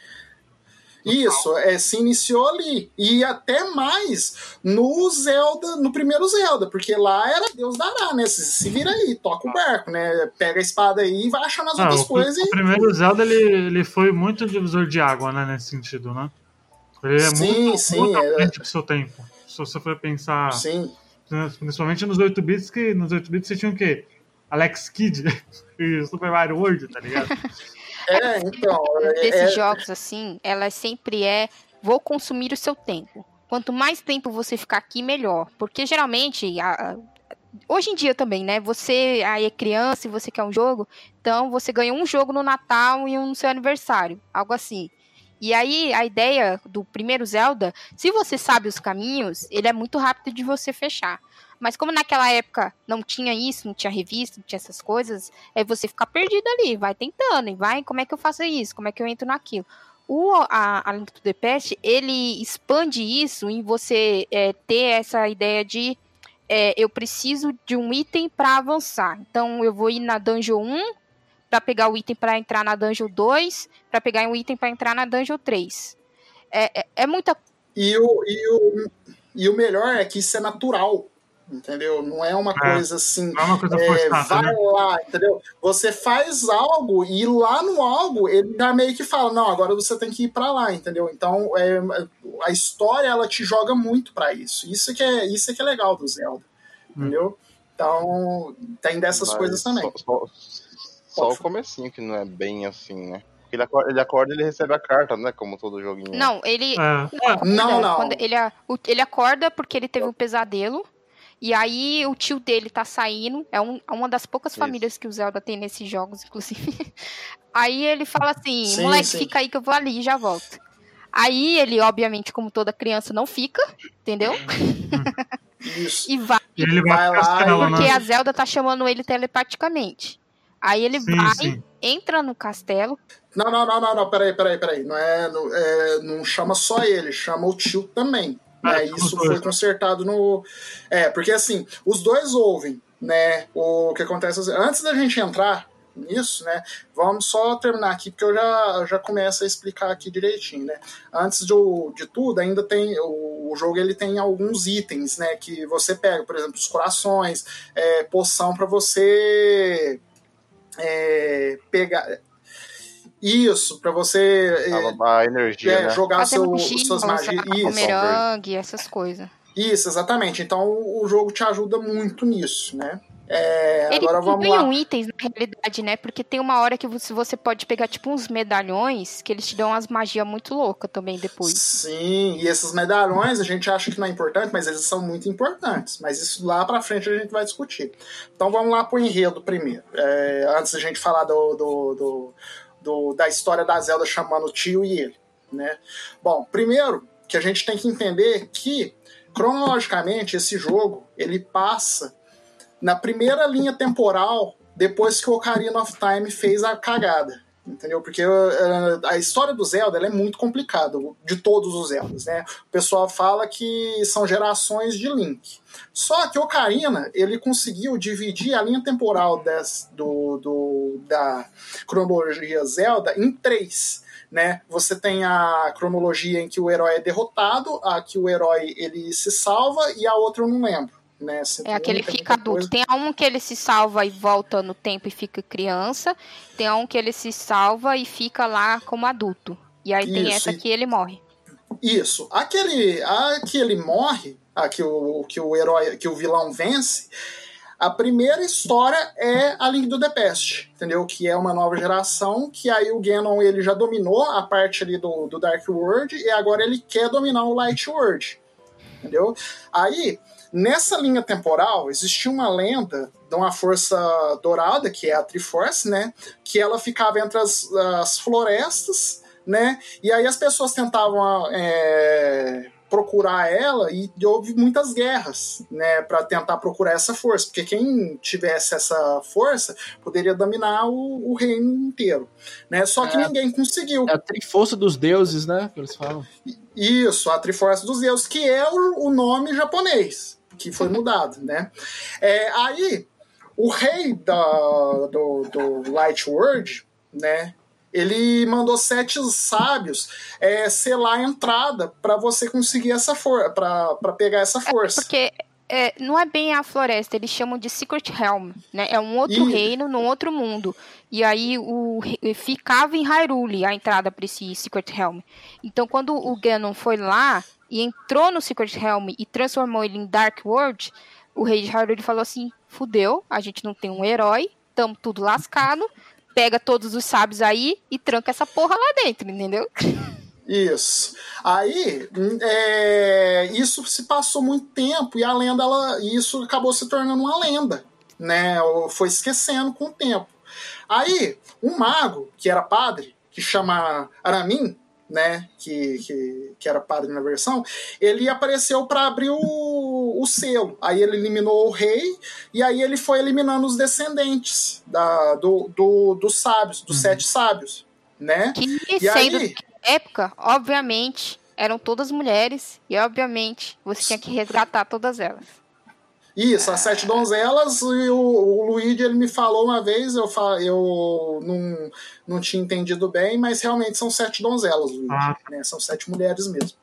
Isso, é, se iniciou ali. E até mais no Zelda, no primeiro Zelda, porque lá era Deus dará, né? Se, se vira aí, toca o barco, né? Pega a espada aí e vai achando as Ah, outras o, coisas o e. primeiro Zelda ele, ele foi muito divisor de água, né, nesse sentido, né? Ele é Sim, muito, sim, muito é. frente do seu tempo. Se você for pensar, Sim, principalmente nos 8 bits, que nos 8 bits você tinha o quê? Alex Kidd (laughs) e Super Mario World, tá ligado? (laughs) é, então. é- desses é- jogos assim, ela sempre é vou consumir o seu tempo. Quanto mais tempo você ficar aqui, melhor. Porque geralmente, a- a- hoje em dia também, né? Você aí é criança e você quer um jogo, então você ganha um jogo no Natal e um no seu aniversário, algo assim. E aí, a ideia do primeiro Zelda, se você sabe os caminhos, ele é muito rápido de você fechar. Mas como naquela época não tinha isso, não tinha revista, não tinha essas coisas, é você ficar perdido ali, vai tentando, e vai, como é que eu faço isso? Como é que eu entro naquilo? O a, a Link to the Past, ele expande isso em você é, ter essa ideia de é, eu preciso de um item para avançar. Então eu vou ir na Dungeon 1 para pegar o item para entrar na Dungeon 2, para pegar um item para entrar na Dungeon 3. É, é, é muita E o, e, o, e o melhor é que isso é natural, entendeu? Não é uma É. coisa assim. Não é uma coisa É, forçada, vai né? lá, entendeu? Você faz algo e lá no algo ele já meio que fala, não, agora você tem que ir pra lá, entendeu? Então é, a história ela te joga muito pra isso. Isso que é isso que é legal do Zelda, Hum. entendeu? Então tem dessas Mas coisas também. Só, só- só o comecinho que não é bem assim, né? Ele acorda, ele acorda e ele recebe a carta, né? Como todo joguinho. Não, ele É, Não, não. Quando ele, ele acorda porque ele teve um pesadelo. E aí o tio dele tá saindo. É um- é uma das poucas Isso. famílias que o Zelda tem nesses jogos, inclusive. (laughs) Aí ele fala assim: Sim, moleque, sim. fica aí que eu vou ali e já volto. Aí ele, obviamente, como toda criança, não fica, entendeu? (laughs) Isso. E vai, ele vai, lá porque né? a Zelda tá chamando ele telepaticamente. Aí ele Sim, vai, sim. entra no castelo. Não, não, não, não, não, peraí, peraí, peraí. Não, é, não, é, não chama só ele, chama o tio também. Né? Isso foi consertado no. É, porque assim, os dois ouvem, né? O que acontece antes da gente entrar nisso, né? Vamos só terminar aqui, porque eu já, já começo a explicar aqui direitinho, né? Antes do, de tudo, ainda tem. O, o jogo ele tem alguns itens, né? Que você pega, por exemplo, os corações, é, poção para você é, pegar. Isso, para você é, A, a energia, é, né? jogar seu, suas magias. Isso, bumerangue, essas coisas. isso, exatamente. Então o jogo te ajuda muito nisso, né? É, Ele agora vamos ganham lá. itens na realidade, né? Porque tem uma hora que você, você pode pegar tipo uns medalhões que eles te dão umas magias muito loucas também depois. Sim, e esses medalhões a gente acha que não é importante, mas eles são muito importantes. Mas isso lá pra frente a gente vai discutir. Então vamos lá pro enredo primeiro. É, antes da gente falar do, do, do- do- da história da Zelda chamando o tio e ele. Né? Bom, primeiro que a gente tem que entender que cronologicamente esse jogo ele passa na primeira linha temporal depois que o Ocarina of Time fez a cagada. Entendeu? Porque uh, a história do Zelda é muito complicada, de todos os Zeldas, né? O pessoal fala que são gerações de Link. Só que Ocarina, ele conseguiu dividir a linha temporal des, do, do, da cronologia Zelda em três. Né? Você tem a cronologia em que o herói é derrotado, a que o herói ele se salva e a outra eu não lembro. Né? É aquele Tem fica muita coisa. adulto. Tem um que ele se salva e volta no tempo e fica criança. Tem um que ele se salva e fica lá como adulto. E aí tem Isso, essa e- que ele morre. Isso. Aquele, a que ele morre, a que o, que o herói, que o vilão vence, a primeira história é a Link do The Past, entendeu? Que é uma nova geração, que aí o Ganon ele já dominou a parte ali do, do Dark World e agora ele quer dominar o Light World, entendeu? Aí, nessa linha temporal, existia uma lenda de uma força dourada, que é a Triforce, né? Que ela ficava entre as, as florestas, né? E aí as pessoas tentavam é, procurar ela e houve muitas guerras, né, para tentar procurar essa força, porque quem tivesse essa força poderia dominar o, o reino inteiro, né? Só que É. ninguém conseguiu. É a triforça dos deuses, né? Que eles falam. Isso, a Triforce dos Deuses, que é o, o nome japonês, que foi mudado, né? É, aí, o rei da, do, do Light World, né? Ele mandou sete sábios é, selar a entrada para você conseguir essa força, para pegar essa força. Porque é, não é bem a floresta, eles chamam de Secret Realm, né? É um outro Ih. reino, num outro mundo. E aí o, ficava em Hyrule a entrada para esse Secret Realm. Então quando o Ganon foi lá e entrou no Secret Realm e transformou ele em Dark World, o rei de Hyrule falou assim: fudeu, a gente não tem um herói, tamo tudo lascado. Pega todos os sábios aí e tranca essa porra lá dentro, entendeu? Isso. Aí, hum, é, isso se passou muito tempo e a lenda, ela, isso acabou se tornando uma lenda, né? Foi esquecendo com o tempo. Aí, um mago que era padre, que chama Aramin, né? Que, que, que era padre na versão, ele apareceu para abrir o, o selo. Aí ele eliminou o rei e aí ele foi eliminando os descendentes da, do, do, dos sábios, dos sete sábios, né? Que E aí, época, obviamente, eram todas mulheres e obviamente você tinha que resgatar todas elas. Isso, as sete donzelas, e o, o Luigi ele me falou uma vez, eu, eu não, não tinha entendido bem, mas realmente são sete donzelas, Luigi, Ah. né? São sete mulheres mesmo.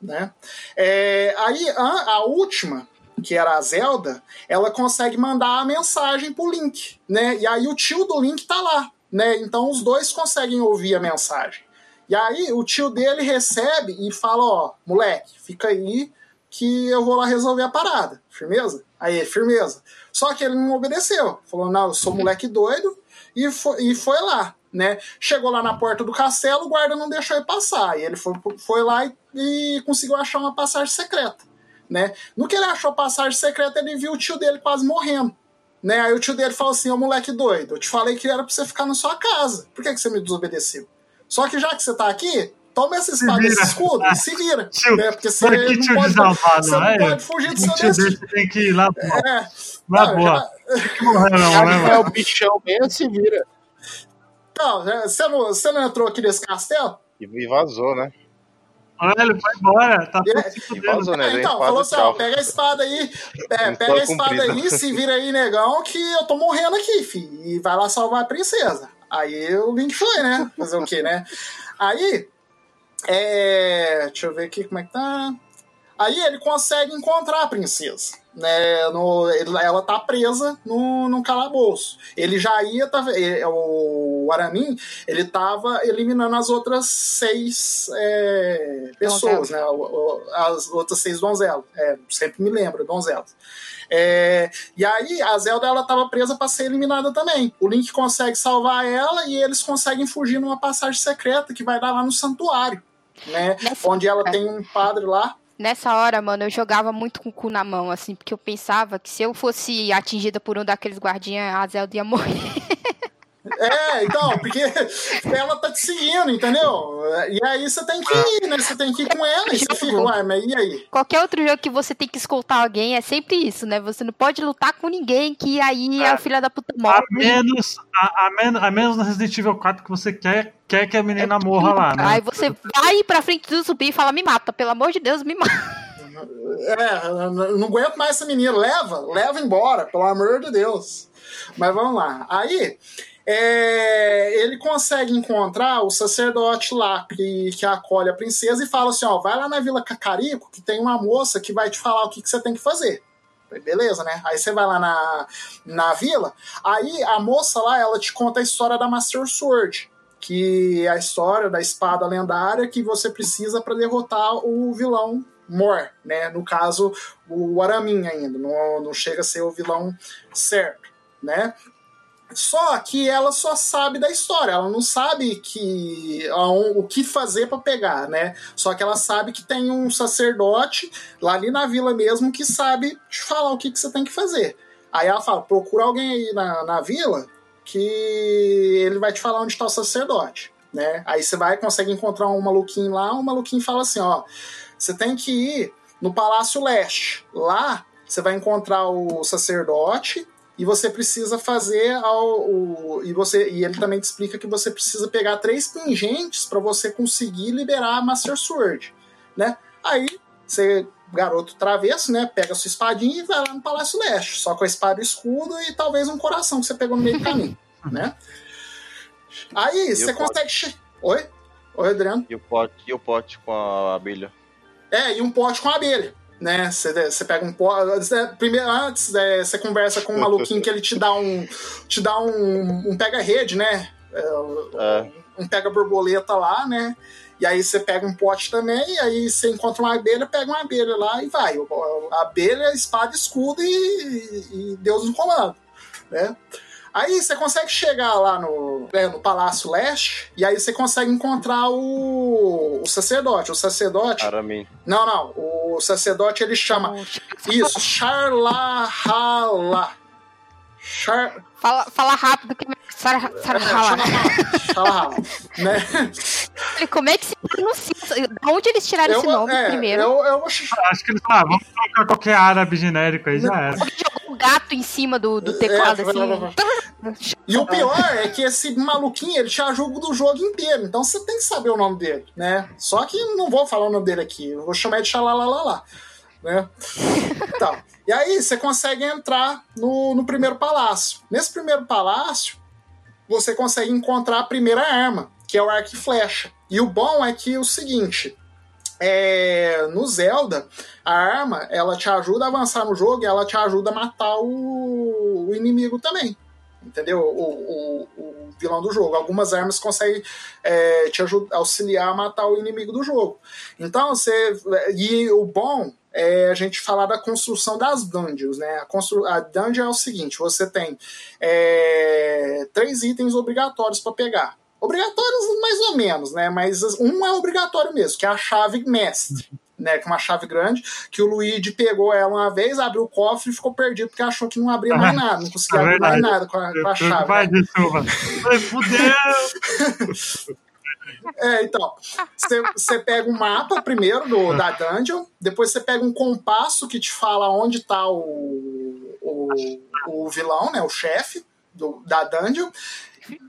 Né? É, aí a, a última, que era a Zelda, ela consegue mandar a mensagem pro Link, né? E aí o tio do Link tá lá, né? Então os dois conseguem ouvir a mensagem. E aí o tio dele recebe e fala, ó, moleque, fica aí que eu vou lá resolver a parada. Firmeza? Aí, firmeza. Só que ele não obedeceu. Falou, não, eu sou moleque doido e foi, e foi lá, né? Chegou lá na porta do castelo, o guarda não deixou ele passar. E ele foi, foi lá e, e conseguiu achar uma passagem secreta, né? No que ele achou passagem secreta, ele viu o tio dele quase morrendo. Né? Aí o tio dele falou assim, ô moleque doido, eu te falei que era pra você ficar na sua casa. Por que, que você me desobedeceu? Só que já que você tá aqui, toma essa espada e esse escudo e se vira. Tio, né? Porque você que não tio pode, desalmado, você não é? pode fugir do seu tio destino. desse tem que ir lá, pô. É, Lá, não, boa. já- morrer, não, Já né, que é o bichão mesmo, se vira. não, já- você, não, você não entrou aqui nesse castelo? E vazou, né? Olha, ele vai embora. Tá É, tudo se E fudendo. vazou, né? É, então, falou assim, ó, pega a espada aí, é, Não pega a espada cumprida. aí, se vira aí, negão, que eu tô morrendo aqui, fi. E vai lá salvar a princesa. Aí o Link foi, né? Fazer o quê, né? Aí, é... Deixa eu ver aqui como é que tá. Aí ele consegue encontrar a princesa. Né, no, ela tá presa no, no calabouço. Ele já ia. Tá, ele- o Aramin ele tava eliminando as outras seis é, pessoas, né? o- o- As outras seis donzelas. É, sempre me lembro, donzelas. É, e aí a Zelda ela tava presa para ser eliminada também. O Link consegue salvar ela e eles conseguem fugir numa passagem secreta que vai dar lá no santuário, né? Nessa- Onde ela tem um padre lá. Nessa hora, mano, eu jogava muito com o cu na mão, assim, porque eu pensava que se eu fosse atingida por um daqueles guardinhas, a Zelda ia morrer. (laughs) É, então, porque ela tá te seguindo, entendeu? E aí você tem que ir, né? Você tem que ir com ela e você fica, ué, mas e aí? Qualquer outro jogo que você tem que escoltar alguém é sempre isso, né? Você não pode lutar com ninguém que aí a filha da puta A morre. menos, a, a, menos, a menos no Resident Evil 4 que você quer, quer que a menina morra lá, né? Aí você vai pra frente do zumbi e fala, me mata, pelo amor de Deus, me mata. É, eu não aguento mais essa menina. Leva, leva embora, pelo amor de Deus. Mas vamos lá. Aí, é, ele consegue encontrar o sacerdote lá que, que acolhe a princesa e fala assim: ó, vai lá na Vila Cacarico que tem uma moça que vai te falar o que, que você tem que fazer. Beleza, né? Aí você vai lá na, na vila, aí a moça lá, ela te conta a história da Master Sword, que é a história da espada lendária que você precisa para derrotar o vilão Mor, né? No caso, o Aramin ainda, não, não chega a ser o vilão certo, né? Só que ela só sabe da história, ela não sabe que o que fazer para pegar, né? Só que ela sabe que tem um sacerdote lá ali na vila mesmo que sabe te falar o que, que você tem que fazer. Aí ela fala: procura alguém aí na, na vila que ele vai te falar onde está o sacerdote, né? Aí você vai consegue encontrar um maluquinho lá, o maluquinho fala assim: ó, você tem que ir no Palácio Leste. Lá você vai encontrar o sacerdote e você precisa fazer ao, o, e você e ele também te explica que você precisa pegar três pingentes para você conseguir liberar a Master Sword, né? Aí você garoto travesso, né? Pega a sua espadinha e vai lá no Palácio Leste, só com a espada e escudo e talvez um coração que você pegou no meio do caminho, (laughs) né? Aí você consegue. che- Oi? Oi, Adriano? E o pote, e o pote com a abelha. É, e um pote com abelha. Né? Você, pega um pote. Primeiro, antes, é, você conversa com um maluquinho que ele te dá um. te dá um, um pega-rede, né? É. um pega borboleta lá, né? E aí você pega um pote também, e aí você encontra uma abelha, pega uma abelha lá e vai. A abelha, espada, escudo e, e Deus no comando, né? Aí você consegue chegar lá no, é, no Palácio Leste, e aí você consegue encontrar o, o sacerdote. O sacerdote. Aramin. Não, não. O sacerdote ele chama. Isso, Charlahala. Char, Fala, fala rápido que Sara- Sara- é, fala. Charlahala, né? Como é que se pronuncia? Da onde eles tiraram esse vou- nome é, primeiro? Eu, eu vou Acho que eles falaram, vamos colocar qualquer árabe genérico aí, já era. Jogou um gato em cima do, do teclado, É, assim. E o pior é que esse maluquinho, ele te ajuda do jogo inteiro. Então você tem que saber o nome dele, né? Só que não vou falar o nome dele aqui. Eu vou chamar ele de xalalalala, né? Então, e aí você consegue entrar no, no primeiro palácio. Nesse primeiro palácio, você consegue encontrar a primeira arma, que é o arco e flecha. E o bom é que é o seguinte... é, no Zelda, a arma ela te ajuda a avançar no jogo e ela te ajuda a matar o, o inimigo também entendeu? O, o, o vilão do jogo. Algumas armas conseguem é, te ajudar, auxiliar a matar o inimigo do jogo. Então você. E o bom é a gente falar da construção das dungeons, né? A, constru, a dungeon é o seguinte: você tem é, três itens obrigatórios para pegar. Obrigatórios mais ou menos, né? Mas um é obrigatório mesmo, que é a chave mestre. Né, que é uma chave grande, que o Luigi pegou ela uma vez, abriu o cofre e ficou perdido porque achou que não abria mais nada, não conseguia É abrir mais nada com a, com a chave. vai né? de chuva. Ai, Fudeu! (laughs) É, então, você- pega um mapa primeiro do, da dungeon, depois você pega um compasso que te fala onde tá o, o, o vilão, né, o chefe do- da dungeon.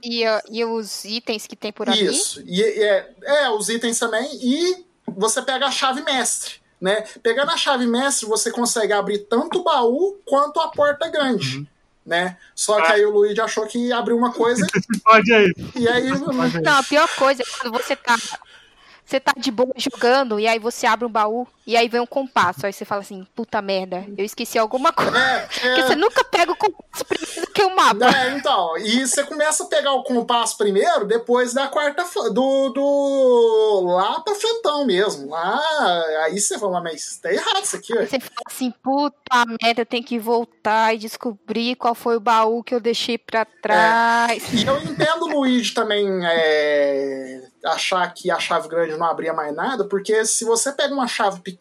E, e os itens que tem por ali. Isso. E, e é, é, os itens também. E você pega a chave mestre. Né? Pegando a chave mestre, você consegue abrir tanto o baú quanto a porta grande. Né? Só que aí o Luigi achou que abriu uma coisa (laughs) Pode aí. e aí. Não, a pior coisa é quando você tá. Você tá de boa jogando e aí você abre um baú e aí vem um compasso. Aí você fala assim, puta merda, eu esqueci alguma coisa. (laughs) É, Porque é, você nunca pega o compasso primeiro que o mapa. É, então, e você começa a pegar o compasso primeiro, depois da quarta do, do lá pra frentão mesmo. Lá, aí você fala, mas tá errado isso aqui, ué. Você fala assim, puta merda, eu tenho que voltar e descobrir qual foi o baú que eu deixei pra trás. E eu entendo o Luigi também é, achar que a chave grande não abria mais nada, porque se você pega uma chave pequena,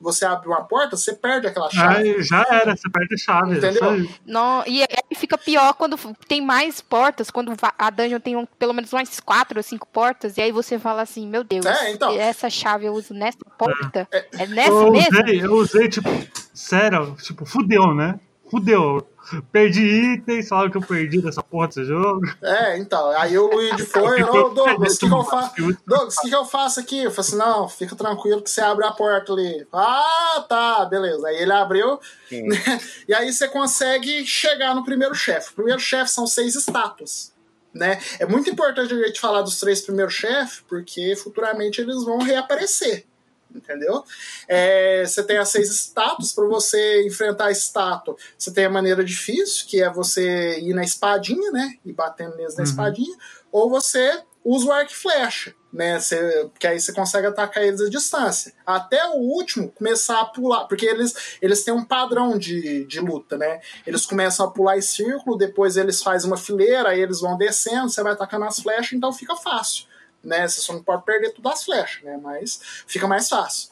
você abre uma porta, você perde aquela chave. Aí já era, você perde a chave. Entendeu? isso aí. Não, e aí fica pior quando tem mais portas, quando a dungeon tem um- pelo menos umas quatro ou cinco portas, e aí você fala assim, meu Deus, É, então. essa chave eu uso nessa porta? É, nessa Eu mesmo? usei, eu usei, tipo, sério, tipo, fudeu, né? Fudeu. Perdi itens, falaram que eu perdi dessa porra desse jogo. É, então, aí o Luigi foi, ô Douglas, o que, que eu faço? Douglas, o que, que eu faço aqui? Eu falei assim, não, fica tranquilo que você abre a porta ali. Ah, tá, beleza. Aí ele abriu, né? e aí você consegue chegar no primeiro chefe. O primeiro chefe são seis estátuas. Né? É muito importante a gente falar dos três primeiros chefes, porque futuramente eles vão reaparecer. Entendeu? É, você tem as seis estátuas. Para você enfrentar a estátua, você tem a maneira difícil, que é você ir na espadinha, né? E batendo neles na Uhum. espadinha. Ou você usa o arco e flecha, né? Você, que aí você consegue atacar eles à distância. Até o último começar a pular, porque eles, eles têm um padrão de, de luta, né? Eles começam a pular em círculo, depois eles fazem uma fileira, aí eles vão descendo, você vai atacando as flechas, então fica fácil. Né? Você só não pode perder tudo as flechas, né? Mas fica mais fácil.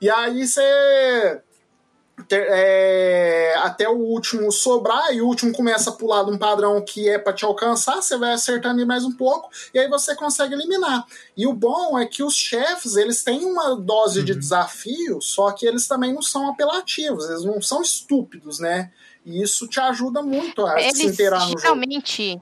E aí você ter- é, até o último sobrar, e o último começa a pular de um padrão que é pra te alcançar, você vai acertando ele mais um pouco, e aí você consegue eliminar. E o bom é que os chefes, eles têm uma dose de desafio, só que eles também não são apelativos, eles não são estúpidos, né? E isso te ajuda muito a se Eles inteirar no jogo. geralmente.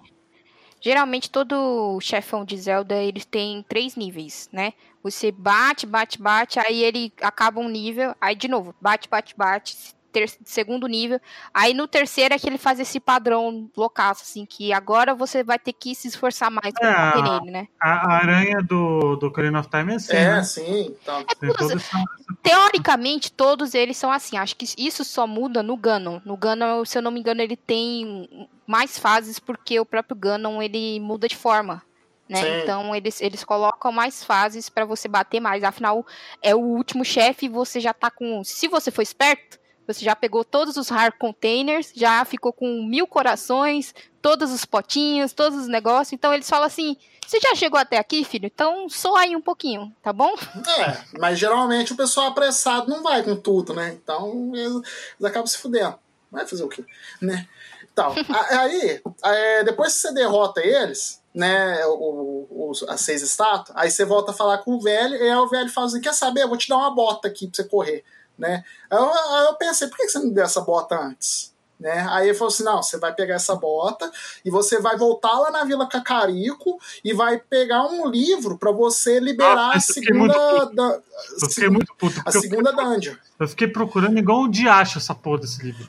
Geralmente todo chefão de Zelda ele tem três níveis, né? Você bate, bate, bate, aí ele acaba um nível, aí de novo, bate, bate, bate, ter- segundo nível. Aí no terceiro é que ele faz esse padrão loucaço, assim, que agora você vai ter que se esforçar mais pra É, bater a- nele, né? A, a aranha do, do Ocarina of Time é assim, É, né? sim. Então, essa- Teoricamente, todos eles são assim. Acho que isso só muda no Ganon. No Ganon, se eu não me engano, ele tem mais fases porque o próprio Ganon ele muda de forma. Né? Então eles, eles colocam mais fases pra você bater mais. Afinal, é o último chefe e você já tá com. Se você for esperto, você já pegou todos os hard containers, já ficou com mil corações, todos os potinhos, todos os negócios. Então eles falam assim: você já chegou até aqui, filho? Então soa aí um pouquinho, tá bom? É, mas geralmente o pessoal apressado não vai com tudo, né? Então eles, eles acabam se fudendo. Vai fazer o quê? Né? Então, aí, é, depois que você derrota eles, né, o- o- as seis estátuas, aí você volta a falar com o velho, e aí o velho fala assim: quer saber? Eu vou te dar uma bota aqui pra você correr. Né? Aí eu, aí eu pensei, por que você não deu essa bota antes? Né? Aí ele falou assim: não, você vai pegar essa bota e você vai voltar lá na Vila Cacarico e vai pegar um livro pra você liberar Nossa, a muito segunda. da- Eu fiquei muito puto. a eu, segunda dungeon. eu fiquei procurando igual um diacho essa porra desse livro.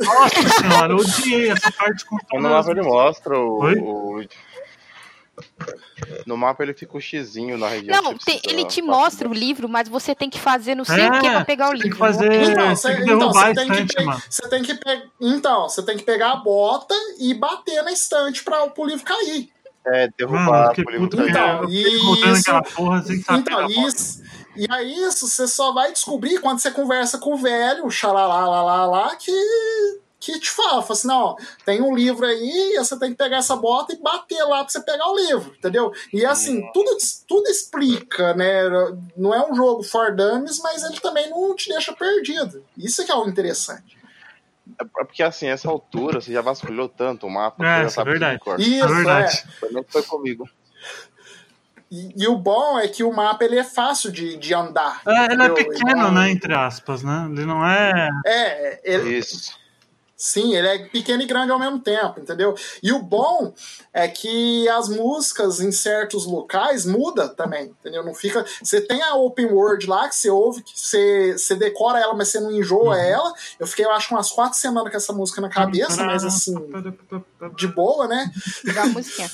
Nossa senhora, eu odiei essa parte com mapa ele mostra o, Oi? o- No mapa ele fica o xizinho na região. Não, que tem- ele te mostra o livro, mas você tem que fazer não sei o que É, pra pegar o tem que livro. fazer- Então, tem você, que então, tem que, estante, pe- mano. você tem que pe- então, você tem que pegar a bota e bater na estante para o livro cair. É, derrubar o livro cair. Então, isso- porra sem saber Então, isso. E aí, isso você só vai descobrir quando você conversa com o velho, o xalalá, lá, lá, lá, que, que te fala, fala assim, não, tem um livro aí, você tem que pegar essa bota e bater lá pra você pegar o livro, entendeu? E assim, tudo, tudo explica, né? Não é um jogo for dummies, mas ele também não te deixa perdido. Isso que é o interessante. É porque assim, essa altura você já vasculhou tanto o mapa. É, você já isso é sabe de verdade. Isso, É verdade. Menos foi comigo. E, e o bom é que o mapa ele é fácil de, de andar. É, ele é pequeno, né? Entre aspas, né? Ele não é. É, ele, Isso. Sim, ele é pequeno e grande ao mesmo tempo, entendeu? E o bom é que as músicas em certos locais muda também, entendeu? Não fica. Você tem a open world lá que você ouve, que você, você decora ela, mas você não enjoa Uhum. ela. Eu fiquei, eu acho, umas quatro semanas com essa música na cabeça, mas assim, de boa, né? Da musiquinha.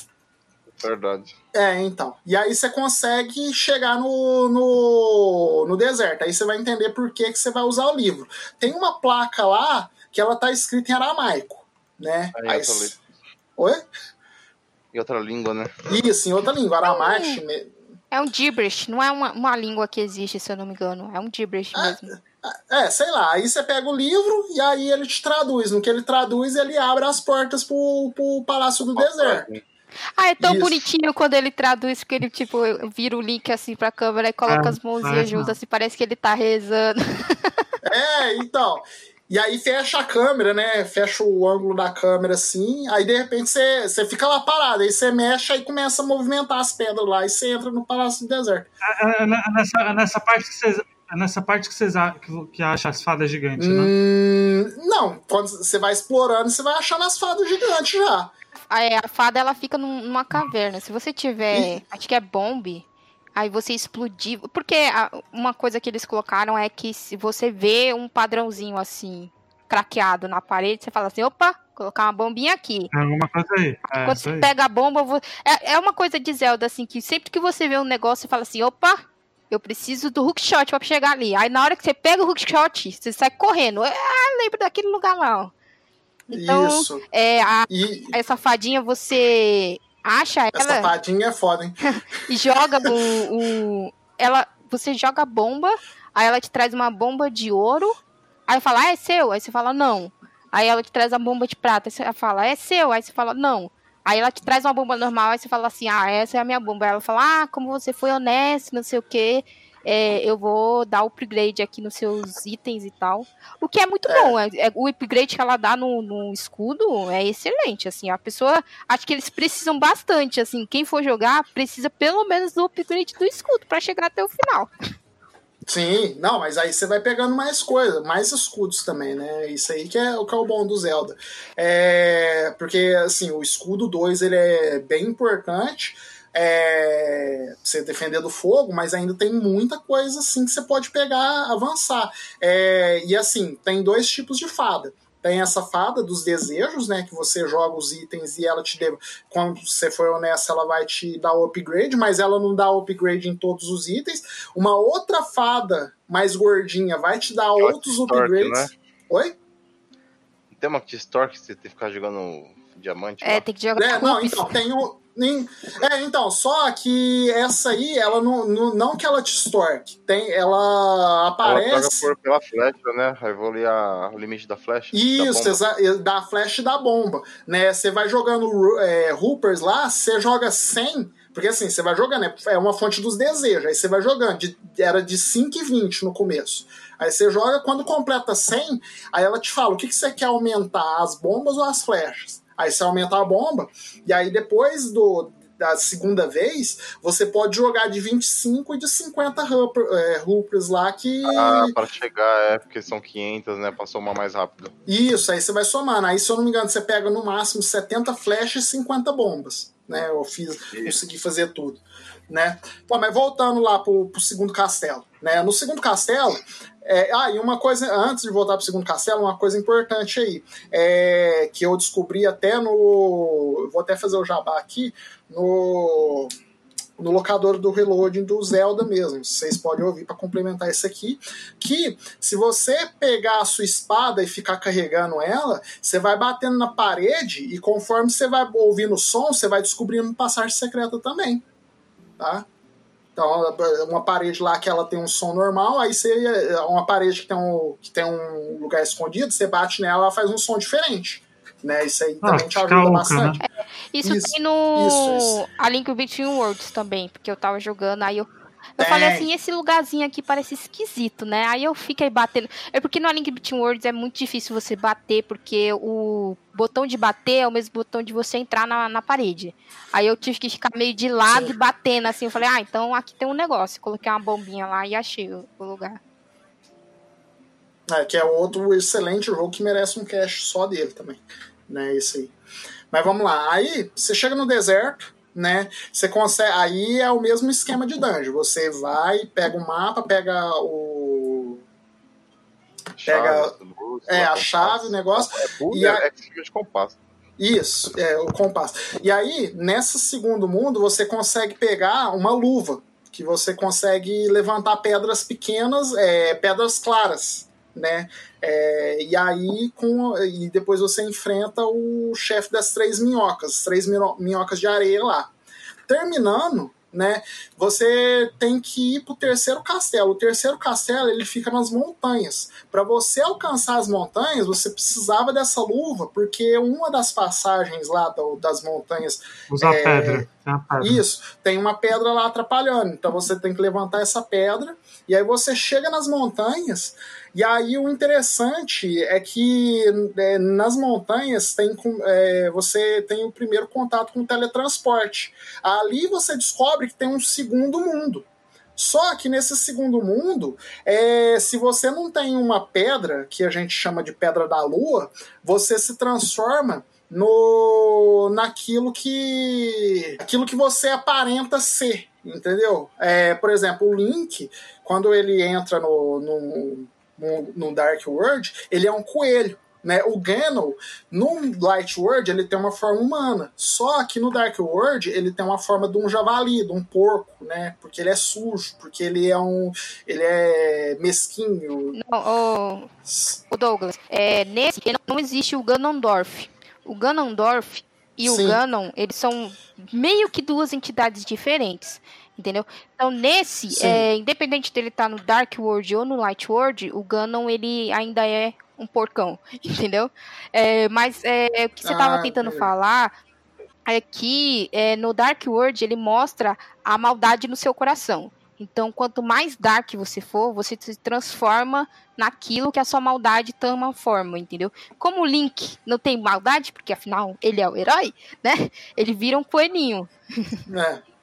Verdade. É, então. E aí você consegue chegar no, no, no deserto. Aí você vai entender por que, que você vai usar o livro. Tem uma placa lá que ela tá escrita em aramaico, né? Aí falei. Oi? E outra língua, né? Isso, em outra língua, aramaico. chine- É um gibberish, não é uma, uma língua que existe, se eu não me engano. É um gibberish mesmo. É, sei lá. Aí você pega o livro e aí ele te traduz. No que ele traduz, ele abre as portas pro, pro Palácio do Deserto. Ah, é tão Isso. bonitinho quando ele traduz, porque ele, tipo, vira o link assim pra câmera e coloca É, as mãozinhas juntas, assim, parece que ele tá rezando. (laughs) É, então. E aí fecha a câmera, né? Fecha o ângulo da câmera assim. Aí de repente você, você fica lá parado. Aí você mexe e começa a movimentar as pedras lá. E você entra no Palácio do Deserto. Nessa, nessa parte que vocês. Nessa parte que vocês que, que acha as fadas gigantes, né? Hum, não, quando você vai explorando, você vai achando as fadas gigantes já. A, é, a fada, ela fica num- numa caverna. Se você tiver, acho que é bombe, aí você explodir. Porque a- uma coisa que eles colocaram é que se você vê um padrãozinho assim, craqueado na parede, você fala assim, opa, colocar uma bombinha aqui. Tem alguma coisa aí. É, Quando você aí. pega a bomba, é, é uma coisa de Zelda, assim, que sempre que você vê um negócio, você fala assim, opa, eu preciso do hookshot pra chegar ali. Aí na hora que você pega o hookshot, você sai correndo. Ah, lembro daquele lugar lá, ó. Então, Isso. é, a, E essa fadinha, você acha essa ela fadinha é foda, hein? (laughs) e joga o, o- Ela. Você joga a bomba, aí ela te traz uma bomba de ouro. Aí fala, ah, é seu? Aí você fala, não. Aí ela te traz uma bomba de prata. Aí você fala, é seu? Aí você fala, não. Aí ela te traz uma bomba normal, aí você fala assim, ah, essa é a minha bomba. Aí ela fala, ah, como você foi honesto, não sei o quê. É, eu vou dar upgrade aqui nos seus itens e tal. O que é muito É. bom. É, é- o upgrade que ela dá no, no escudo é excelente. Assim, a pessoa. Acho que eles precisam bastante. Assim, quem for jogar precisa pelo menos do upgrade do escudo pra chegar até o final. Sim, não, mas aí você vai pegando mais coisa, mais escudos também, né? Isso aí que é o que é o bom do Zelda. É, porque, assim, o escudo 2 ele é bem importante. É, pra você defender do fogo, mas ainda tem muita coisa assim que você pode pegar, avançar. É, e assim, tem dois tipos de fada. Tem essa fada dos desejos, né? Que você joga os itens e ela te deu. Quando você for honesto, ela vai te dar o upgrade, mas ela não dá o upgrade em todos os itens. Uma outra fada mais gordinha vai te dar outros extorque, upgrades. né? Oi? Tem uma que extorque você tem que ficar jogando diamante. É, lá. tem que jogar É, não, então, tem o. É, então, só que essa aí, ela não, não, não que ela te extorque, tem, ela Ela aparece. troca por, pela flecha, né? Aí vou ler a- o limite da flecha. da Isso, exa- da flash e da bomba, né? Você vai jogando é, Hoopers lá, você joga 100, porque assim, você vai jogando, é- é uma fonte dos desejos, aí você vai jogando, de- era de 5 e 20 no começo. Aí você joga, quando completa 100, aí ela te fala, o que, que você quer aumentar, as bombas ou as flechas? Aí você aumenta a bomba, e aí depois do da segunda vez, você pode jogar de 25 e de 50 Hooper- é, lá que... Ah, para chegar, é, porque são 500, né? Pra somar mais rápido. Isso, aí você vai somando. Aí, se eu não me engano, você pega no máximo 70 flechas e 50 bombas. Né? Eu fiz, consegui fazer tudo. Né? Pô, mas voltando lá pro, pro segundo castelo. Né? No segundo castelo. É, ah, e uma coisa, antes de voltar pro segundo castelo, uma coisa importante aí. É, que eu descobri até no. Vou até fazer o jabá aqui. No no locador do Reloading do Zelda mesmo. Vocês podem ouvir para complementar isso aqui. Que se você pegar a sua espada e ficar carregando ela, você vai batendo na parede e conforme você vai ouvindo o som, você vai descobrindo passagem secreta também. Tá? Então, uma parede lá que ela tem um som normal, aí você. Uma parede que tem um, que tem um lugar escondido, você bate nela, ela faz um som diferente. Né? Isso aí Ah, também te ajuda bastante. né? Isso, Isso, tem no isso, isso. A Link Between Worlds também, porque eu tava jogando, aí eu. Eu Tem. falei assim, esse lugarzinho aqui parece esquisito, né? Aí eu fiquei batendo. É porque no Link Between Worlds é muito difícil você bater, porque o botão de bater é o mesmo botão de você entrar na, na parede. Aí eu tive que ficar meio de lado Sim. e batendo assim. Eu falei, ah, então aqui tem um negócio. Coloquei uma bombinha lá e achei o, o lugar. É, que é outro excelente jogo que merece um cache só dele também. Né, esse aí. Mas vamos lá. Aí você chega no deserto, né? Você consegue. Aí é o mesmo esquema de dungeon. Você vai, pega o mapa, pega o. Pega- Chave, luz, É, a chave, o negócio. É, e a- é, de compasso. Isso, é o compasso. E aí, nesse segundo mundo, você consegue pegar uma luva, que você consegue levantar pedras pequenas, é, pedras claras, né? É, e aí, com, e depois você enfrenta o chefe das três minhocas, as três minhocas de areia lá. Terminando, né? Você tem que ir pro terceiro castelo. O terceiro castelo ele fica nas montanhas. Para você alcançar as montanhas, você precisava dessa luva, porque uma das passagens lá do- das montanhas Usar É, pedra. A pedra. isso, tem uma pedra lá atrapalhando. Então você tem que levantar essa pedra. E aí você chega nas montanhas. E aí o interessante é que é, nas montanhas tem é, você tem o primeiro contato com o teletransporte. Ali você descobre que tem um segundo mundo. Só que nesse segundo mundo, é, se você não tem uma pedra, que a gente chama de pedra da lua, você se transforma no naquilo que aquilo que você aparenta ser, entendeu? É, por exemplo, o Link, quando ele entra no, no, no, no Dark World, ele é um coelho. Né? O Ganon, no Light World, ele tem uma forma humana. Só que no Dark World, ele tem uma forma de um javali, de um porco, né? Porque ele é sujo, porque ele é um. ele é mesquinho. Não, ô, o Douglas, é, nesse não existe o Ganondorf. O Ganondorf e Sim. o Ganon, eles são meio que duas entidades diferentes. Entendeu? Então, nesse, é, independente dele estar no Dark World ou no Light World, o Ganon ele ainda é um porcão, (laughs) entendeu? É, mas é, o que você estava Ah, tentando entendi. falar é que é, no Dark World ele mostra a maldade no seu coração. Então, quanto mais dark você for, você se transforma naquilo que a sua maldade toma forma, entendeu? Como o Link não tem maldade, porque afinal ele é o herói, né? Ele vira um coelhinho. É.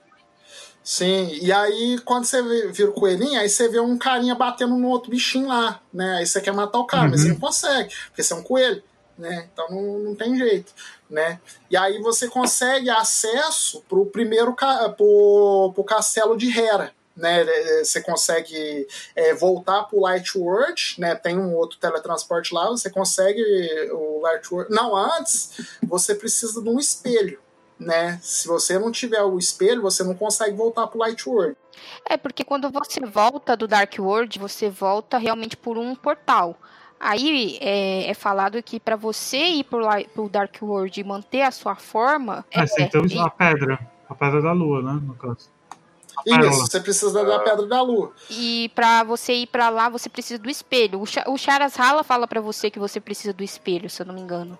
Sim, e aí quando você vira o coelhinho, aí você vê um carinha batendo no outro bichinho lá, né? Aí você quer matar o cara, mas Uhum. você não consegue, porque você é um coelho, né? Então não, não tem jeito, né? E aí você consegue acesso pro primeiro ca- pro, pro castelo de Hera. Né, É, você consegue é, voltar pro Light World, né? Tem um outro teletransporte lá, você consegue o Light World. Não, antes você precisa de um espelho, né? Se você não tiver o espelho, você não consegue voltar pro Light World. É, porque quando você volta do Dark World, você volta realmente por um portal. Aí é, é falado que para você ir pro, pro Dark World e manter a sua forma. É, você tem e- a pedra. A pedra da lua, né? No caso. Isso, você precisa da Pedra da Lua. E pra você ir pra lá, você precisa do espelho. O, Cha- o Charas Hala fala pra você que você precisa do espelho, se eu não me engano.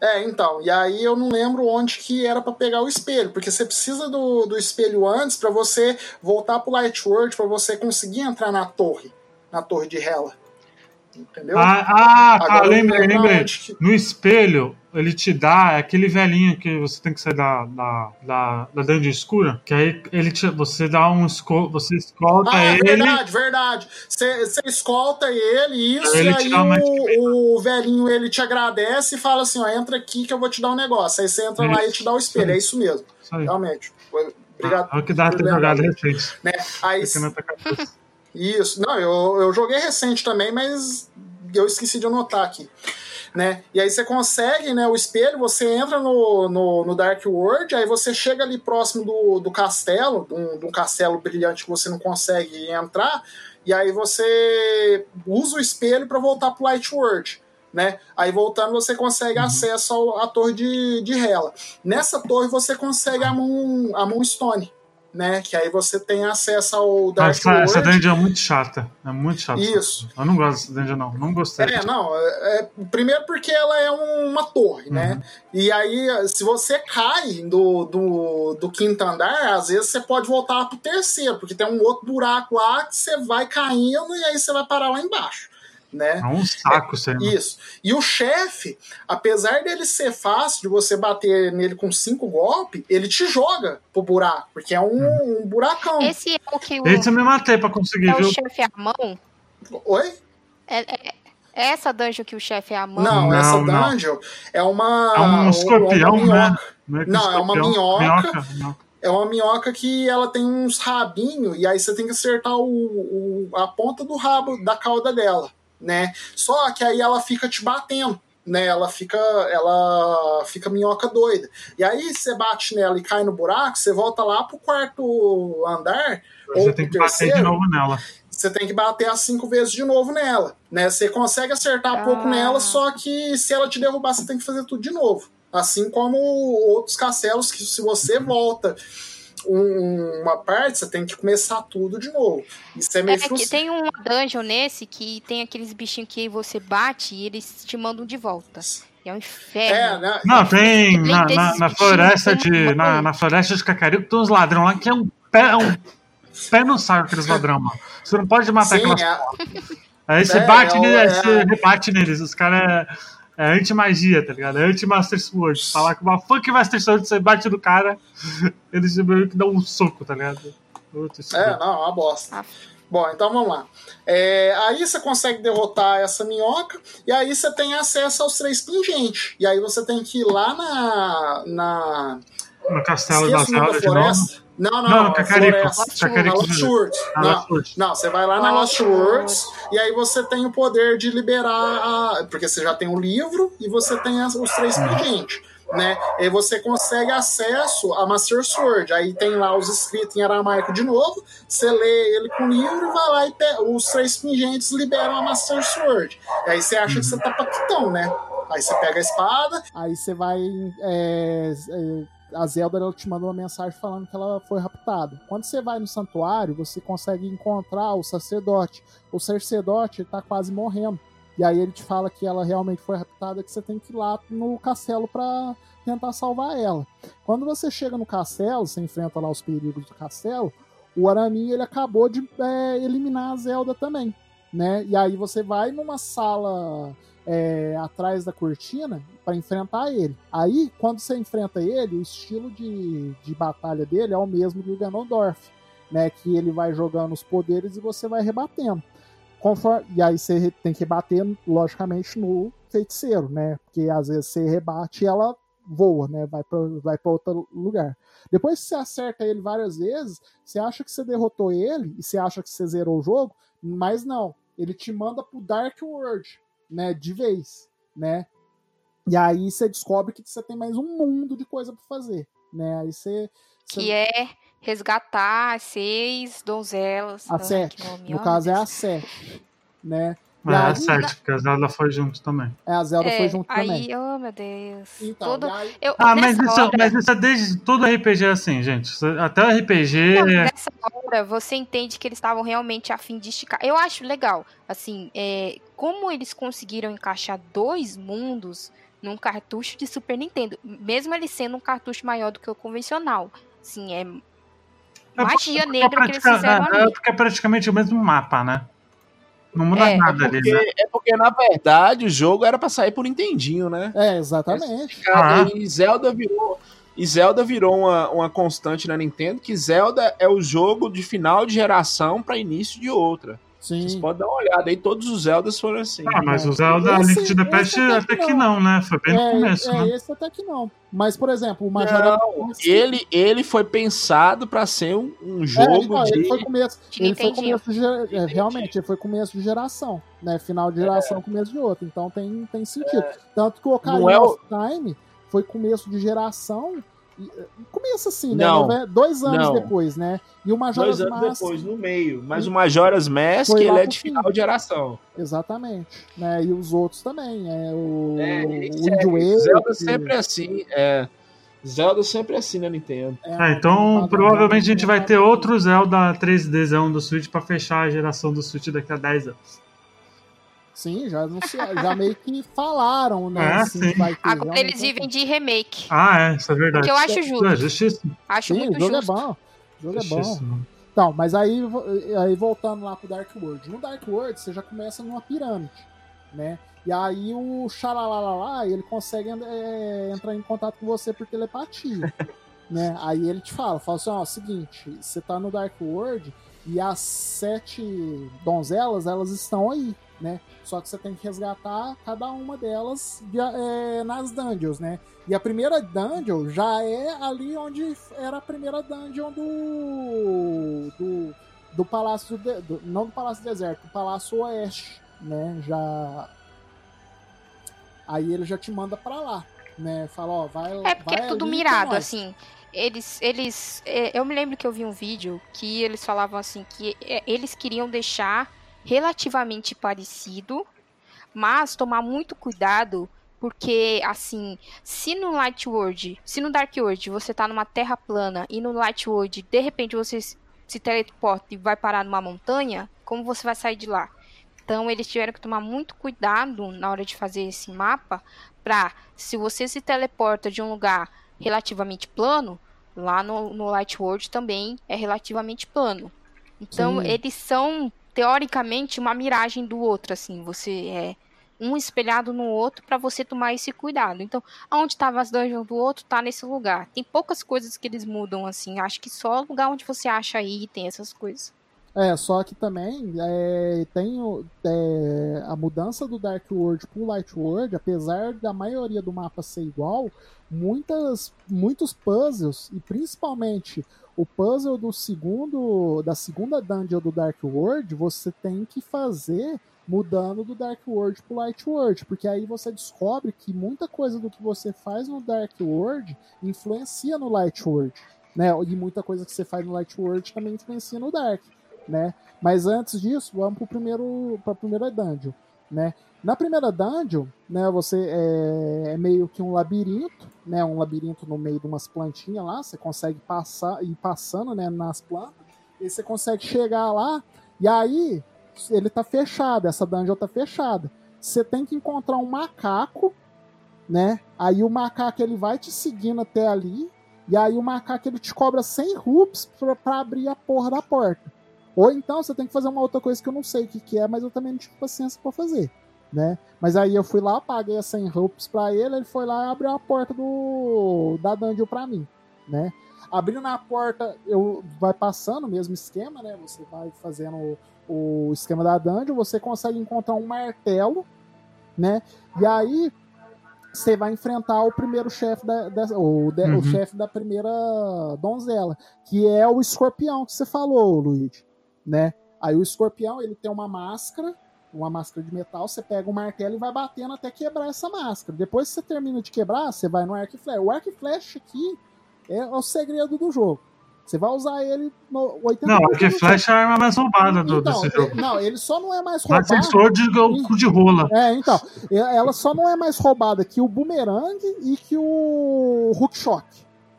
É, então, e aí eu não lembro onde que era pra pegar o espelho, porque você precisa do, do espelho antes pra você voltar pro Light World, pra você conseguir entrar na torre, na torre de Hela. Entendeu? Ah, ah, tá, Agora lembrei, lembrei. onde que- No espelho, ele te dá aquele velhinho que você tem que sair da, da, da, da dungeon escura, que aí ele te, você dá um esco, você escolta Ah, ele. verdade, verdade. Você escolta ele, isso, Ele e te aí o, o velhinho ele te agradece e fala assim: ó, entra aqui que eu vou te dar um negócio. Aí você entra lá Isso. e te dá o espelho. É isso mesmo, Isso aí. realmente. Obrigado. É o que dá ter jogado recente. né? Aí, Isso. Não, eu, eu joguei recente também, mas eu esqueci de anotar aqui. Né? E aí você consegue né, o espelho, você entra no, no, no Dark World, aí você chega ali próximo do, do castelo, de um, de um castelo brilhante que você não consegue entrar, e aí você usa o espelho para voltar pro Light World. Né? Aí voltando você consegue acesso ao- à torre de, de Hela. Nessa torre você consegue a Moon, a Moonstone, né? Que aí você tem acesso ao Dark Essa, World. essa dungeon é muito chata. É muito chata. Isso. Eu não gosto dessa dungeon, não. Não gostei. É, não, é, é- primeiro porque ela é um- uma torre, né? E aí, se você cai do, do, do quinto andar, às vezes você pode voltar pro terceiro, porque tem um outro buraco lá que você vai caindo e aí você vai parar lá embaixo, né? É um saco isso aí. mano. Isso. E o chefe, apesar dele ser fácil de você bater nele com cinco golpes, ele te joga pro buraco, porque é um, um buracão. Esse é o que o, Esse eu me matei pra conseguir, é o viu? chefe é a mão? Oi? É, é- é essa dungeon que o chefe é a mão? Não, Não, essa não. dungeon é uma. É um escorpião, uma minhoca. né? Que Não, é uma escorpião. minhoca. minhoca. É uma minhoca que ela tem uns rabinhos e aí você tem que acertar o, o- a ponta do rabo da cauda dela, né? Só que aí ela fica te batendo, né? Ela fica, ela fica minhoca doida. E aí você bate nela e cai no buraco, você volta lá pro quarto andar ou Você pro tem que bater de terceiro, novo nela. você tem que bater as cinco vezes de novo nela, né? Você consegue acertar pouco Ah. nela, só que se ela te derrubar, você tem que fazer tudo de novo. Assim como outros castelos que se você (laughs) volta um- uma parte, você tem que começar tudo de novo. Isso é É meio que frustrante. tem um dungeon nesse que tem aqueles bichinhos que você bate e eles te mandam de volta. E é um É, inferno. né? Não, tem na, na, na floresta de. Na, na floresta de Cacarico tem uns ladrão lá que é um pé, é um pé no saco aqueles ladrão, mano. Você não pode matar Sim, aquelas. é, Aí você É, bate é, neles, é. você rebate neles. Os caras é, anti-magia, tá ligado? É anti-Master Sword. Falar que uma fuck Master Sword, você bate no cara, (laughs) eles meio que dão um soco, tá ligado? Outro é, não, é uma bosta. Ah. Bom, então vamos lá. É, aí você consegue derrotar essa minhoca e aí você tem acesso aos três pingentes. E aí você tem que ir lá na. na No castelo da esqueço de novo. floresta. Não, não, Não, não. Cacarico. floresta. Cacarico Na novo. Words. Ah, Não. Não, você vai lá na Lost Lost Words e aí você tem o poder de liberar a. Porque você já tem o livro e você tem as- os três pingentes. Né? E aí você consegue acesso a Master Sword. Aí tem lá os escritos em aramaico de novo. Você lê ele com o livro e vai lá e os três pingentes liberam a Master Sword. E aí você acha que você tá paquitão, né? Aí você pega a espada. Aí você vai. é, é, a Zelda ela te manda uma mensagem falando que ela foi raptada. Quando você vai no santuário, você consegue encontrar o sacerdote. O sacerdote tá quase morrendo. E aí ele te fala que ela realmente foi raptada, que você tem que ir lá no castelo para tentar salvar ela. Quando você chega no castelo, você enfrenta lá os perigos do castelo, o Aramin ele acabou de é, eliminar a Zelda também, né? E aí você vai numa sala é, atrás da cortina para enfrentar ele. Aí, quando você enfrenta ele, o estilo de, de batalha dele é o mesmo do Ganondorf, né? Que ele vai jogando os poderes e você vai rebatendo. Conforme, e aí você tem que bater, logicamente, no feiticeiro, né? Porque às vezes você rebate e ela voa, né? Vai para vai outro lugar. Depois que você acerta ele várias vezes, você acha que você derrotou ele e você acha que você zerou o jogo, mas não. Ele te manda pro Dark World, né? De vez, né? E aí você descobre que você tem mais um mundo de coisa para fazer, né? Aí você, você... Que é resgatar as seis donzelas. A sete. No caso é a sete, né? É, a aí- 7, porque a Zelda foi junto também. É, a Zelda É, foi junto aí, também. oh meu Deus. Então, Todo... aí- Eu, Ah, mas isso, hora, mas isso é desde todo RPG é assim, gente. Isso- Até o RPG. Não, nessa hora você entende que eles estavam realmente a fim de esticar. Eu acho legal, assim, é, como eles conseguiram encaixar dois mundos num cartucho de Super Nintendo, mesmo ele sendo um cartucho maior do que o convencional. Assim, é É magia porque- negra que eles fizeram é, ali. é porque é praticamente o mesmo mapa, né? Não muda É, é nada ali, né? é porque, na verdade, o jogo era pra sair por Nintendinho, né? É, exatamente. Cara, Ah. E Zelda virou. E Zelda virou uma, uma constante na Nintendo, que Zelda é o jogo de final de geração pra início de outra. Vocês Sim. podem dar uma olhada aí, todos os Zeldas foram assim. Ah, mas o Zelda Esse- Link to the Past até até que não. não, né? Foi bem no É, começo, é, né? esse até que não. Mas, por exemplo, o Majora. Não, ele, ele foi pensado pra ser um, um É, jogo então, de. ele foi começo. De Ele foi começo de, é, realmente, ele foi começo de geração, né? Final de geração, começo de outra. Então tem, tem sentido. Tanto que o Ocarina é of Time foi começo de geração. E, é, Começo assim, né? Não. Dois anos Não. depois, né? E o Majora's Dois anos Mask. depois, no meio. Mas o Majora's Mask, ele é de fim. final de geração. Exatamente. Né? E os outros também. É, o, É, o. Waker, Zelda sempre é assim. É. Zelda sempre é assim na Nintendo. é, É, então provavelmente a gente vai ter outro Zelda 3Dzão do Switch pra fechar a geração do Switch daqui a 10 anos. Sim, já, anunciaram, já meio que falaram, né? É, assim, sim. que vai ter, Agora eles ter. vivem de remake. Ah, é, isso é verdade. Que eu acho É, justo. justíssimo. Acho Sim, muito o jogo justo. é bom. O jogo é bom. Então, mas aí, aí voltando lá pro Dark World. No Dark World, você já começa numa pirâmide, né? E aí o Xalalalá, ele consegue é, entrar em contato com você por telepatia, (laughs) né? Aí ele te fala, fala assim, ó, seguinte, você tá no Dark World e as sete donzelas, elas estão aí, né? Só que você tem que resgatar cada uma delas de- é, nas dungeons, né? E a primeira dungeon já é ali onde era a primeira dungeon do. do, do Palácio. de- do- não do Palácio Deserto, do Palácio Oeste, né? Já. Aí ele já te manda pra lá, né? Fala, ó, vai É porque vai é tudo mirado, assim. Eles, eles, é, eu me lembro que eu vi um vídeo que eles falavam assim que é, eles queriam deixar relativamente parecido, mas tomar muito cuidado porque assim, se no Light World, se no Dark World você tá numa terra plana e no Light World de repente você se teleporta e vai parar numa montanha, como você vai sair de lá? Então eles tiveram que tomar muito cuidado na hora de fazer esse mapa pra se você se teleporta de um lugar relativamente plano, lá no, no Light World também é relativamente plano. Então Sim. eles são teoricamente uma miragem do outro, assim, você é um espelhado no outro pra você tomar esse cuidado. Então, aonde tava as dungeons do outro tá nesse lugar. Tem poucas coisas que eles mudam assim, acho que só o lugar onde você acha item, essas coisas. É, só que também é, tem é, a mudança do Dark World pro Light World, apesar da maioria do mapa ser igual, muitas, muitos puzzles, e principalmente o puzzle do segundo da segunda dungeon do Dark World, você tem que fazer mudando do Dark World pro Light World, porque aí você descobre que muita coisa do que você faz no Dark World influencia no Light World, né? E muita coisa que você faz no Light World também influencia no Dark né? Mas antes disso, vamos pro primeiro, pra primeira dungeon, né? Na primeira dungeon, né, você é, é meio que um labirinto, né? Um labirinto no meio de umas plantinhas lá, você consegue passar ir passando, né, nas plantas, e você consegue chegar lá, e aí ele tá fechado, essa dungeon tá fechada. Você tem que encontrar um macaco, né? Aí o macaco ele vai te seguindo até ali, E aí o macaco ele te cobra 100 rupees pra, pra abrir a porra da porta. Ou então você tem que fazer uma outra coisa que eu não sei o que, que é, mas eu também não tive paciência pra fazer. Né? Mas aí eu fui lá, paguei as 100 rupees pra ele, ele foi lá e abriu a porta do da dungeon pra mim, né? Abrindo a porta, eu vai passando o mesmo esquema, né? Você vai fazendo o, o esquema da dungeon, você consegue encontrar um martelo, né? E aí você vai enfrentar o primeiro chefe da, da, o, de, Uhum. o chefe da primeira donzela, que é o escorpião que você falou, Luigi, né? Aí o escorpião, ele tem uma máscara, uma máscara de metal, você pega o martelo e vai batendo até quebrar essa máscara. Depois que você termina de quebrar, você vai no arco e flecha. O arco e flecha aqui é o segredo do jogo. Você vai usar ele no 80% Não, porque do Flash é a arma mais roubada do, então, desse jogo. não, ele só não é mais roubado. sensor de o de rola. É, então. Ela só não é mais roubada que o Boomerang e que o Hookshot.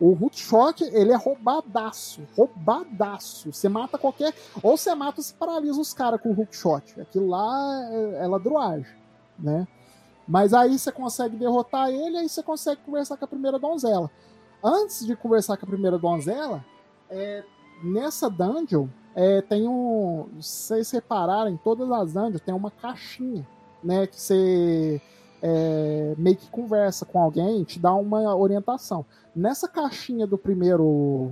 O Hookshot, ele é roubadaço. Roubadaço. Você mata qualquer. Ou você mata ou você paralisa os caras com o Hookshot. Aquilo lá é, é ladruagem, né? Mas aí você consegue derrotar ele aí você consegue conversar com a primeira donzela. Antes de conversar com a primeira donzela, é, nessa dungeon é, tem um. Se vocês repararem, todas as dungeons tem uma caixinha, né? Que você é, meio que conversa com alguém, te dá uma orientação. Nessa caixinha do primeiro.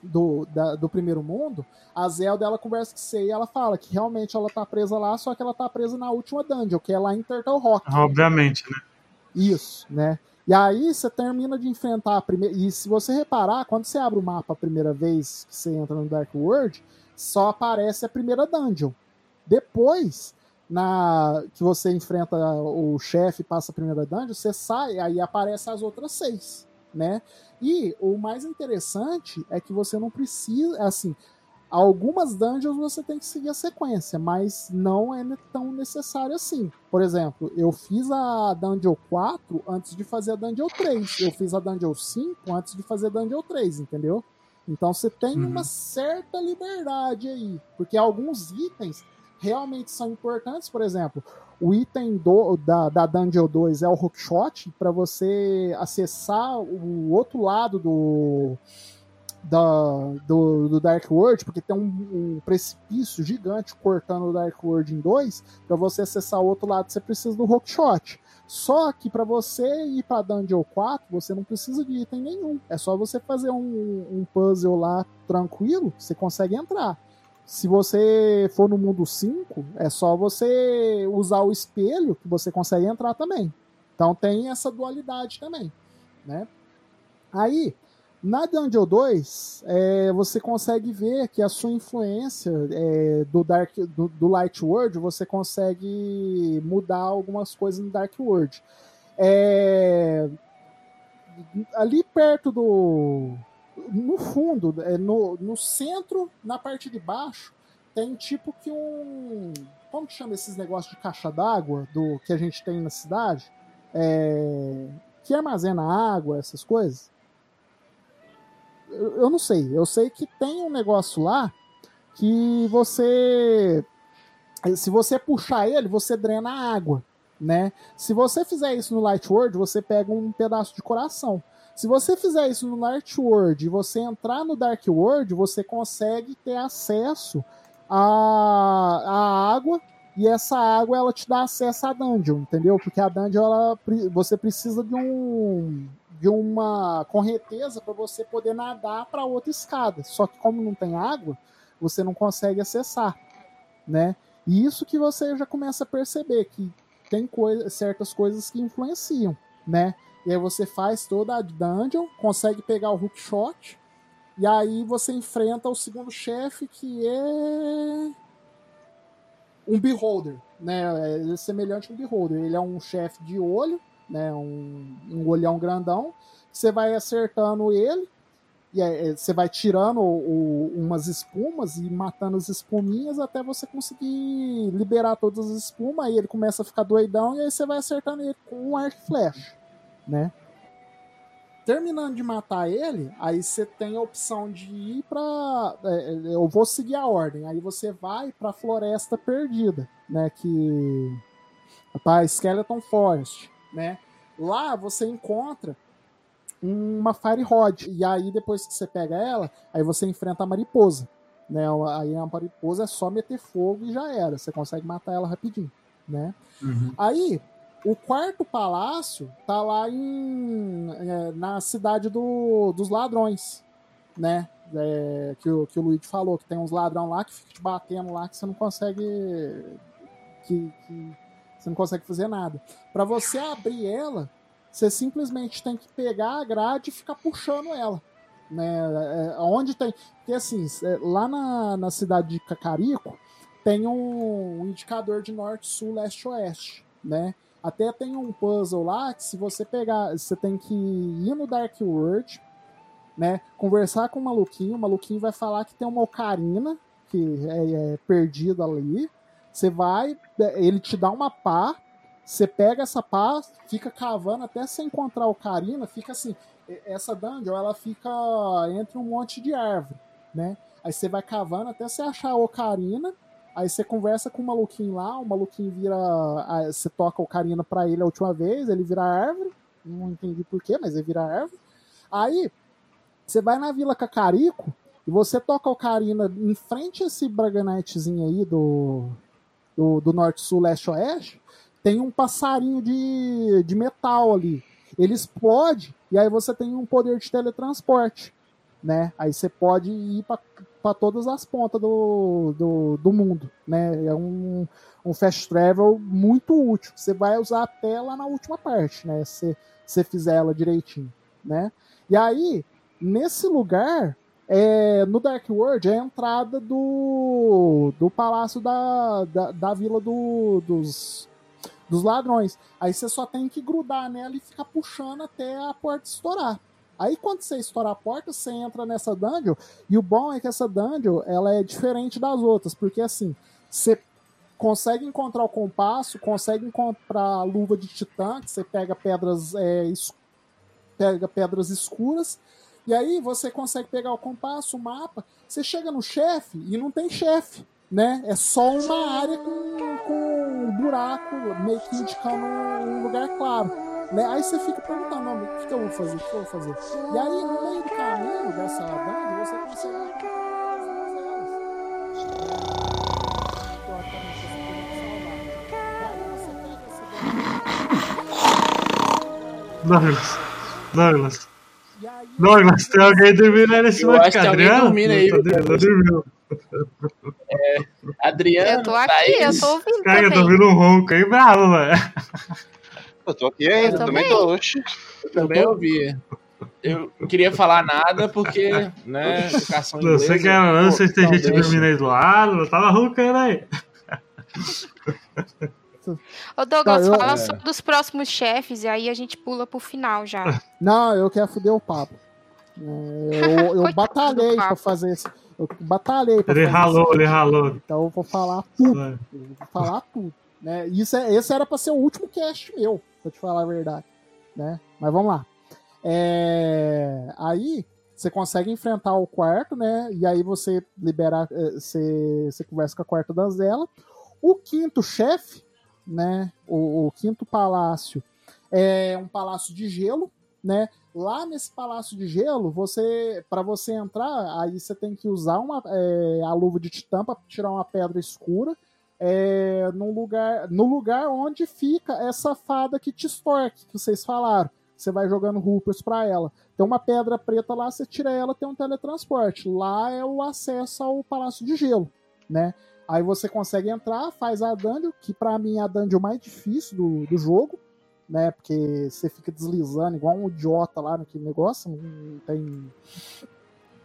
Do, da- do primeiro mundo, a Zelda ela conversa com você e ela fala que realmente ela tá presa lá, só que ela tá presa na última dungeon, que é lá em Turtle Rock. Obviamente, né? Isso, né? E aí você termina de enfrentar a primeira. E se você reparar, quando você abre o mapa a primeira vez que você entra no Dark World, só aparece a primeira dungeon. Depois, na que você enfrenta o chefe, passa a primeira dungeon, você sai, aí aparece as outras seis, né? E o mais interessante é que você não precisa, assim, algumas dungeons você tem que seguir a sequência, mas não é tão necessário assim. Por exemplo, eu fiz a Dungeon 4 antes de fazer a Dungeon 3. Eu fiz a Dungeon 5 antes de fazer a Dungeon 3, entendeu? Então você tem Uhum. uma certa liberdade aí. Porque alguns itens realmente são importantes. Por exemplo, o item do, da, da Dungeon 2 é o Hookshot, para você acessar o outro lado do, da, do, do Dark World, porque tem um, um precipício gigante cortando o Dark World em dois. Para você acessar o outro lado, você precisa do Hookshot. Só que para você ir para Dungeon 4, você não precisa de item nenhum. É só você fazer um, um puzzle lá tranquilo, você consegue entrar. Se você for no mundo 5, é só você usar o espelho que você consegue entrar também. Então tem essa dualidade também, né? Aí, na Dungeon 2, é, você consegue ver que a sua influência é, do, Dark, do, do Light World, você consegue mudar algumas coisas no Dark World. É, ali perto do. No fundo, é, no, no centro, na parte de baixo, tem tipo que um. Como que chama esses negócios de caixa d'água do que a gente tem na cidade? É, que armazena água, essas coisas eu eu não sei. Eu sei que tem um negócio lá que você. Se você puxar ele, você drena a água, né? Se você fizer isso no Light World, você pega um pedaço de coração. Se você fizer isso no Light World e você entrar no Dark World, você consegue ter acesso à, à água e essa água ela te dá acesso à dungeon, entendeu? Porque a dungeon ela, você precisa de um de uma correnteza para você poder nadar para outra escada. Só que como não tem água, você não consegue acessar, né? E isso que você já começa a perceber que tem coisa, certas coisas que influenciam, né? E aí você faz toda a dungeon, consegue pegar o hookshot, e aí você enfrenta o segundo chefe que é um beholder, né? Ele é semelhante a um beholder. Ele é um chefe de olho, né? Um, um olhão grandão. Você vai acertando ele e aí, você vai tirando o- o- umas espumas e matando as espuminhas até você conseguir liberar todas as espumas. Aí ele começa a ficar doidão e aí você vai acertando ele com um arco e flecha, né? Terminando de matar ele, aí você tem a opção de ir pra. é, é, eu vou seguir a ordem. Aí você vai pra Floresta Perdida, né? Que. Pra Skeleton Forest, né? Lá você encontra uma Fire Rod. E aí, depois que você pega ela, aí você enfrenta a mariposa. Né? Aí a mariposa é só meter fogo e já era. Você consegue matar ela rapidinho. Né? Uhum. Aí, o quarto palácio tá lá em, é, na cidade do, dos ladrões, né? É, que, o, que o Luigi falou, que tem uns ladrão lá que fica te batendo lá que você não consegue. Que, que você não consegue fazer nada. Para você abrir ela, você simplesmente tem que pegar a grade e ficar puxando ela. Né? É, onde tem. Porque assim, é, lá na, na cidade de Cacarico tem um, um indicador de norte, sul, leste, oeste. Né? Até tem um puzzle lá que se você pegar, você tem que ir no Dark World, né? Conversar com o maluquinho, o maluquinho vai falar que tem uma ocarina que é, é perdida ali. Você vai, ele te dá uma pá, você pega essa pá, fica cavando até você encontrar a ocarina, fica assim, essa dungeon ela fica entre um monte de árvore, né? Aí você vai cavando até você achar a ocarina, Aí você conversa com o maluquinho lá, o maluquinho vira. Você toca o Ocarina pra ele a última vez, ele vira árvore. Não entendi porquê, mas ele vira árvore. Aí você vai na Vila Cacarico e você toca o Ocarina em frente a esse Braganitezinho aí do, do, do norte, sul, leste, oeste. Tem um passarinho de, de metal ali. Ele explode e aí você tem um poder de teletransporte né? Aí você pode ir todas as pontas do, do, do, mundo, né? É um, um fast travel muito útil. Você vai usar até lá na última parte, né? Se você fizer ela direitinho, né? E aí, nesse lugar, é, no Dark World, é a entrada do, do palácio da, da, da vila do, dos, dos ladrões. Aí você só tem que grudar nela e ficar puxando até a porta estourar. Aí quando você estoura a porta, você entra nessa dungeon, e o bom é que essa dungeon, ela é diferente das outras, porque assim, você consegue encontrar o compasso, consegue encontrar a luva de titã, que você pega pedras é, es... pega pedras escuras, e aí você consegue pegar o compasso, o mapa, você chega no chefe e não tem chefe, né? É só uma área com, com um buraco, meio que indicando um lugar claro. Né? Aí você fica perguntando, não, o que, que eu vou fazer? O que eu vou fazer? E aí, no meio do caminho dessa banda, você consegue. Douglas, Douglas. Douglas, tem alguém dormindo aí nesse Eu acho que alguém dormindo aí. Tá dormindo. É, Adriano. Eu tô aqui, Thaís. eu tô ouvindo Cara, eu tô também. ouvindo um ronco aí bravo, velho. (laughs) Eu tô aqui ainda, Eu também tô. Oxi. Eu também ouvi. Eu não queria falar nada porque, né, educação Não sei inglesa. que era, não sei se tem Não, gente dormindo aí do lado, eu tava roncando aí. Ô Douglas, Não, eu- fala é. só dos próximos chefes e aí a gente pula pro final já. (laughs) Não, eu quero foder o papo. É, Eu, (laughs) eu batalhei pra fazer isso. Eu batalhei pra Ele fazer ralou, isso. ele ralou. Então eu vou falar tudo. Eu vou falar tudo. Né? Isso é, esse era pra ser o último cast meu, pra te falar a verdade. Né? Mas vamos lá. É, Aí você consegue enfrentar o quarto, né? E aí você libera. eh, Você, você conversa com a quarta donzela. O quinto chefe, né? O, o quinto palácio é um palácio de gelo, né? Lá nesse palácio de gelo, você para você entrar, aí você tem que usar uma, é, a luva de titã para tirar uma pedra escura. É, num lugar, no lugar onde fica essa fada que te extorque, que vocês falaram. Você vai jogando Hoopers pra ela. Tem uma pedra preta lá, você tira ela, tem um teletransporte. Lá é o acesso ao Palácio de Gelo, né? Aí você consegue entrar, faz a dungeon, que pra mim é a dungeon mais difícil do, do jogo, né? Porque você fica deslizando igual um idiota lá naquele negócio, não tem.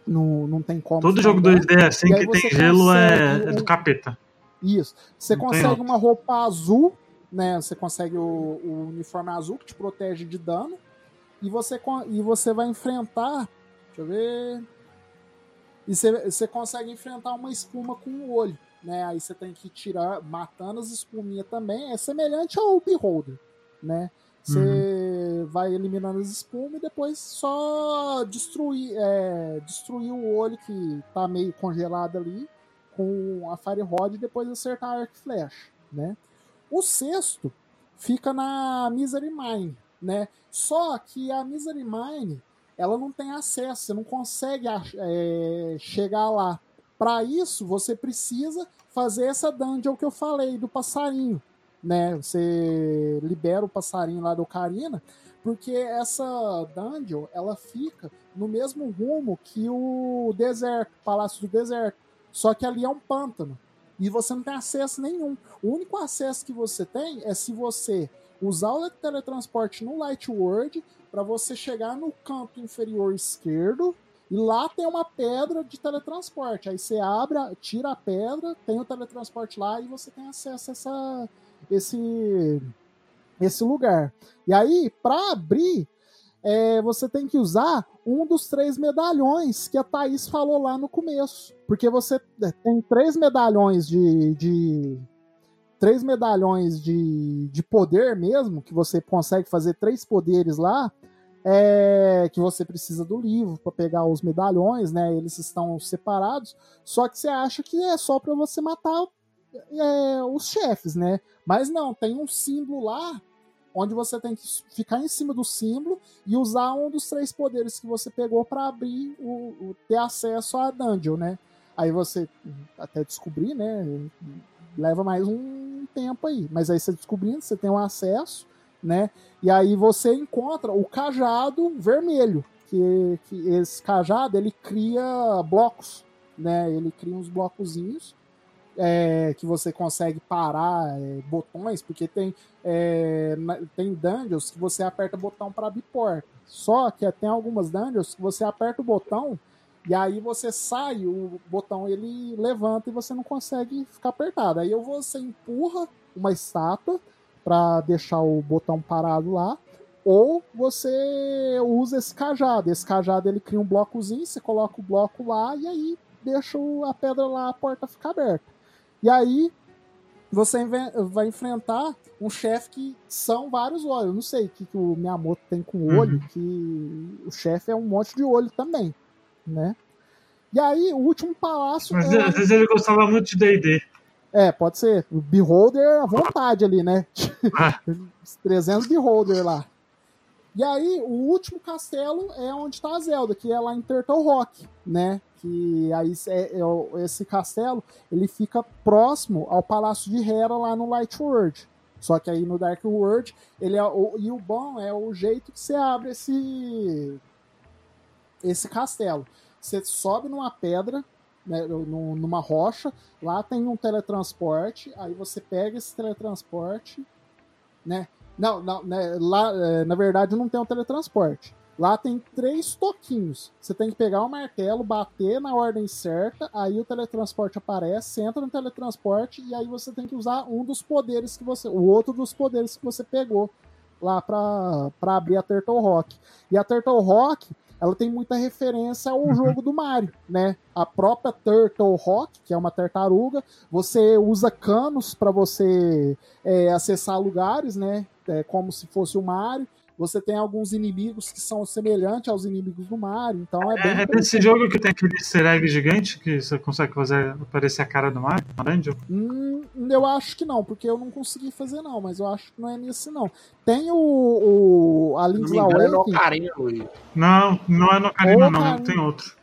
Não, não tem como. Todo jogo andando. 2D assim E aí que tem gelo é, é do capeta. Isso. Você Não consegue uma roupa azul, né? Você consegue o, o uniforme azul que te protege de dano. E você, e você vai enfrentar. Deixa eu ver. E você, você consegue enfrentar uma espuma com o olho. Né? Aí você tem que tirar, matando as espuminhas também. É semelhante ao Beholder. Né? Você vai eliminando as espumas e depois só destruir, é, destruir o olho que tá meio congelado ali com a Fire Rod e depois acertar a Arc Flash, né? O sexto fica na Misery Mine, né? Só que a Misery Mine, ela não tem acesso, você não consegue é, chegar lá. Para isso, você precisa fazer essa dungeon que eu falei do passarinho, né? Você libera o passarinho lá do Karina, porque essa dungeon ela fica no mesmo rumo que o deserto, Palácio do Deserto. Só que ali é um pântano e você não tem acesso nenhum. O único acesso que você tem é se você usar o teletransporte no Light World para você chegar no canto inferior esquerdo e lá tem uma pedra de teletransporte. Aí você abre, tira a pedra, tem o teletransporte lá e você tem acesso a essa, esse, esse lugar. E aí, para abrir, é, você tem que usar um dos três medalhões que a Thaís falou lá no começo. Porque você é, tem três medalhões de. de três medalhões de, de poder mesmo, que você consegue fazer três poderes lá. É, que você precisa do livro para pegar os medalhões, né? Eles estão separados. Só que você acha que é só para você matar é, os chefes, né? Mas não, tem um símbolo lá onde você tem que ficar em cima do símbolo e usar um dos três poderes que você pegou para abrir o, o, ter acesso à dungeon, né? Aí você até descobrir, né? Leva mais um tempo aí, mas aí você descobrindo, você tem um acesso, né? E aí você encontra o cajado vermelho, que, que esse cajado ele cria blocos, né? Ele cria uns blocozinhos é, que você consegue parar é, botões, porque tem, é, tem dungeons que você aperta o botão para abrir porta. Só que tem algumas dungeons que você aperta o botão e aí você sai, o botão ele levanta e você não consegue ficar apertado. Aí você empurra uma estátua para deixar o botão parado lá, ou você usa esse cajado. Esse cajado ele cria um blocozinho, você coloca o bloco lá e aí deixa a pedra lá, a porta ficar aberta. E aí você vai enfrentar um chefe que são vários olhos. Eu não sei o que, que o Miyamoto tem com olho, uhum. que o chefe é um monte de olho também, né? E aí, o último palácio. Mas é... às vezes ele gostava muito de DD. É, pode ser. O Beholder à vontade ali, né? Ah. 300 Beholder lá. E aí, o último castelo é onde está a Zelda, que é lá em Turtle Rock, né? Que aí é, é, esse castelo ele fica próximo ao Palácio de Hera lá no Light World. Só que aí no Dark World, ele é o, e o bom é o jeito que você abre esse esse castelo. Você sobe numa pedra, né, numa rocha, lá tem um teletransporte, aí você pega esse teletransporte, né? Não, não né, lá, é, na verdade não tem um teletransporte. Lá tem três toquinhos. Você tem que pegar o martelo, bater na ordem certa, aí o teletransporte aparece, entra no teletransporte e aí você tem que usar um dos poderes que você. O outro dos poderes que você pegou lá para abrir a Turtle Rock. E a Turtle Rock, ela tem muita referência ao uhum. jogo do Mario, né? A própria Turtle Rock, que é uma tartaruga, você usa canos para você é, acessar lugares, né? É, como se fosse o Mario. Você tem alguns inimigos que são semelhantes aos inimigos do Mario, então é, é bem. É nesse jogo que tem aquele easter egg gigante que você consegue fazer aparecer a cara do Mario dungeon? Hum, eu acho que não, porque eu não consegui fazer não, mas eu acho que não é nesse não. Tem o, o a Link's não Awakening. É no Ocarina, Luiz. Não, não é no Ocarina, não, tem outro.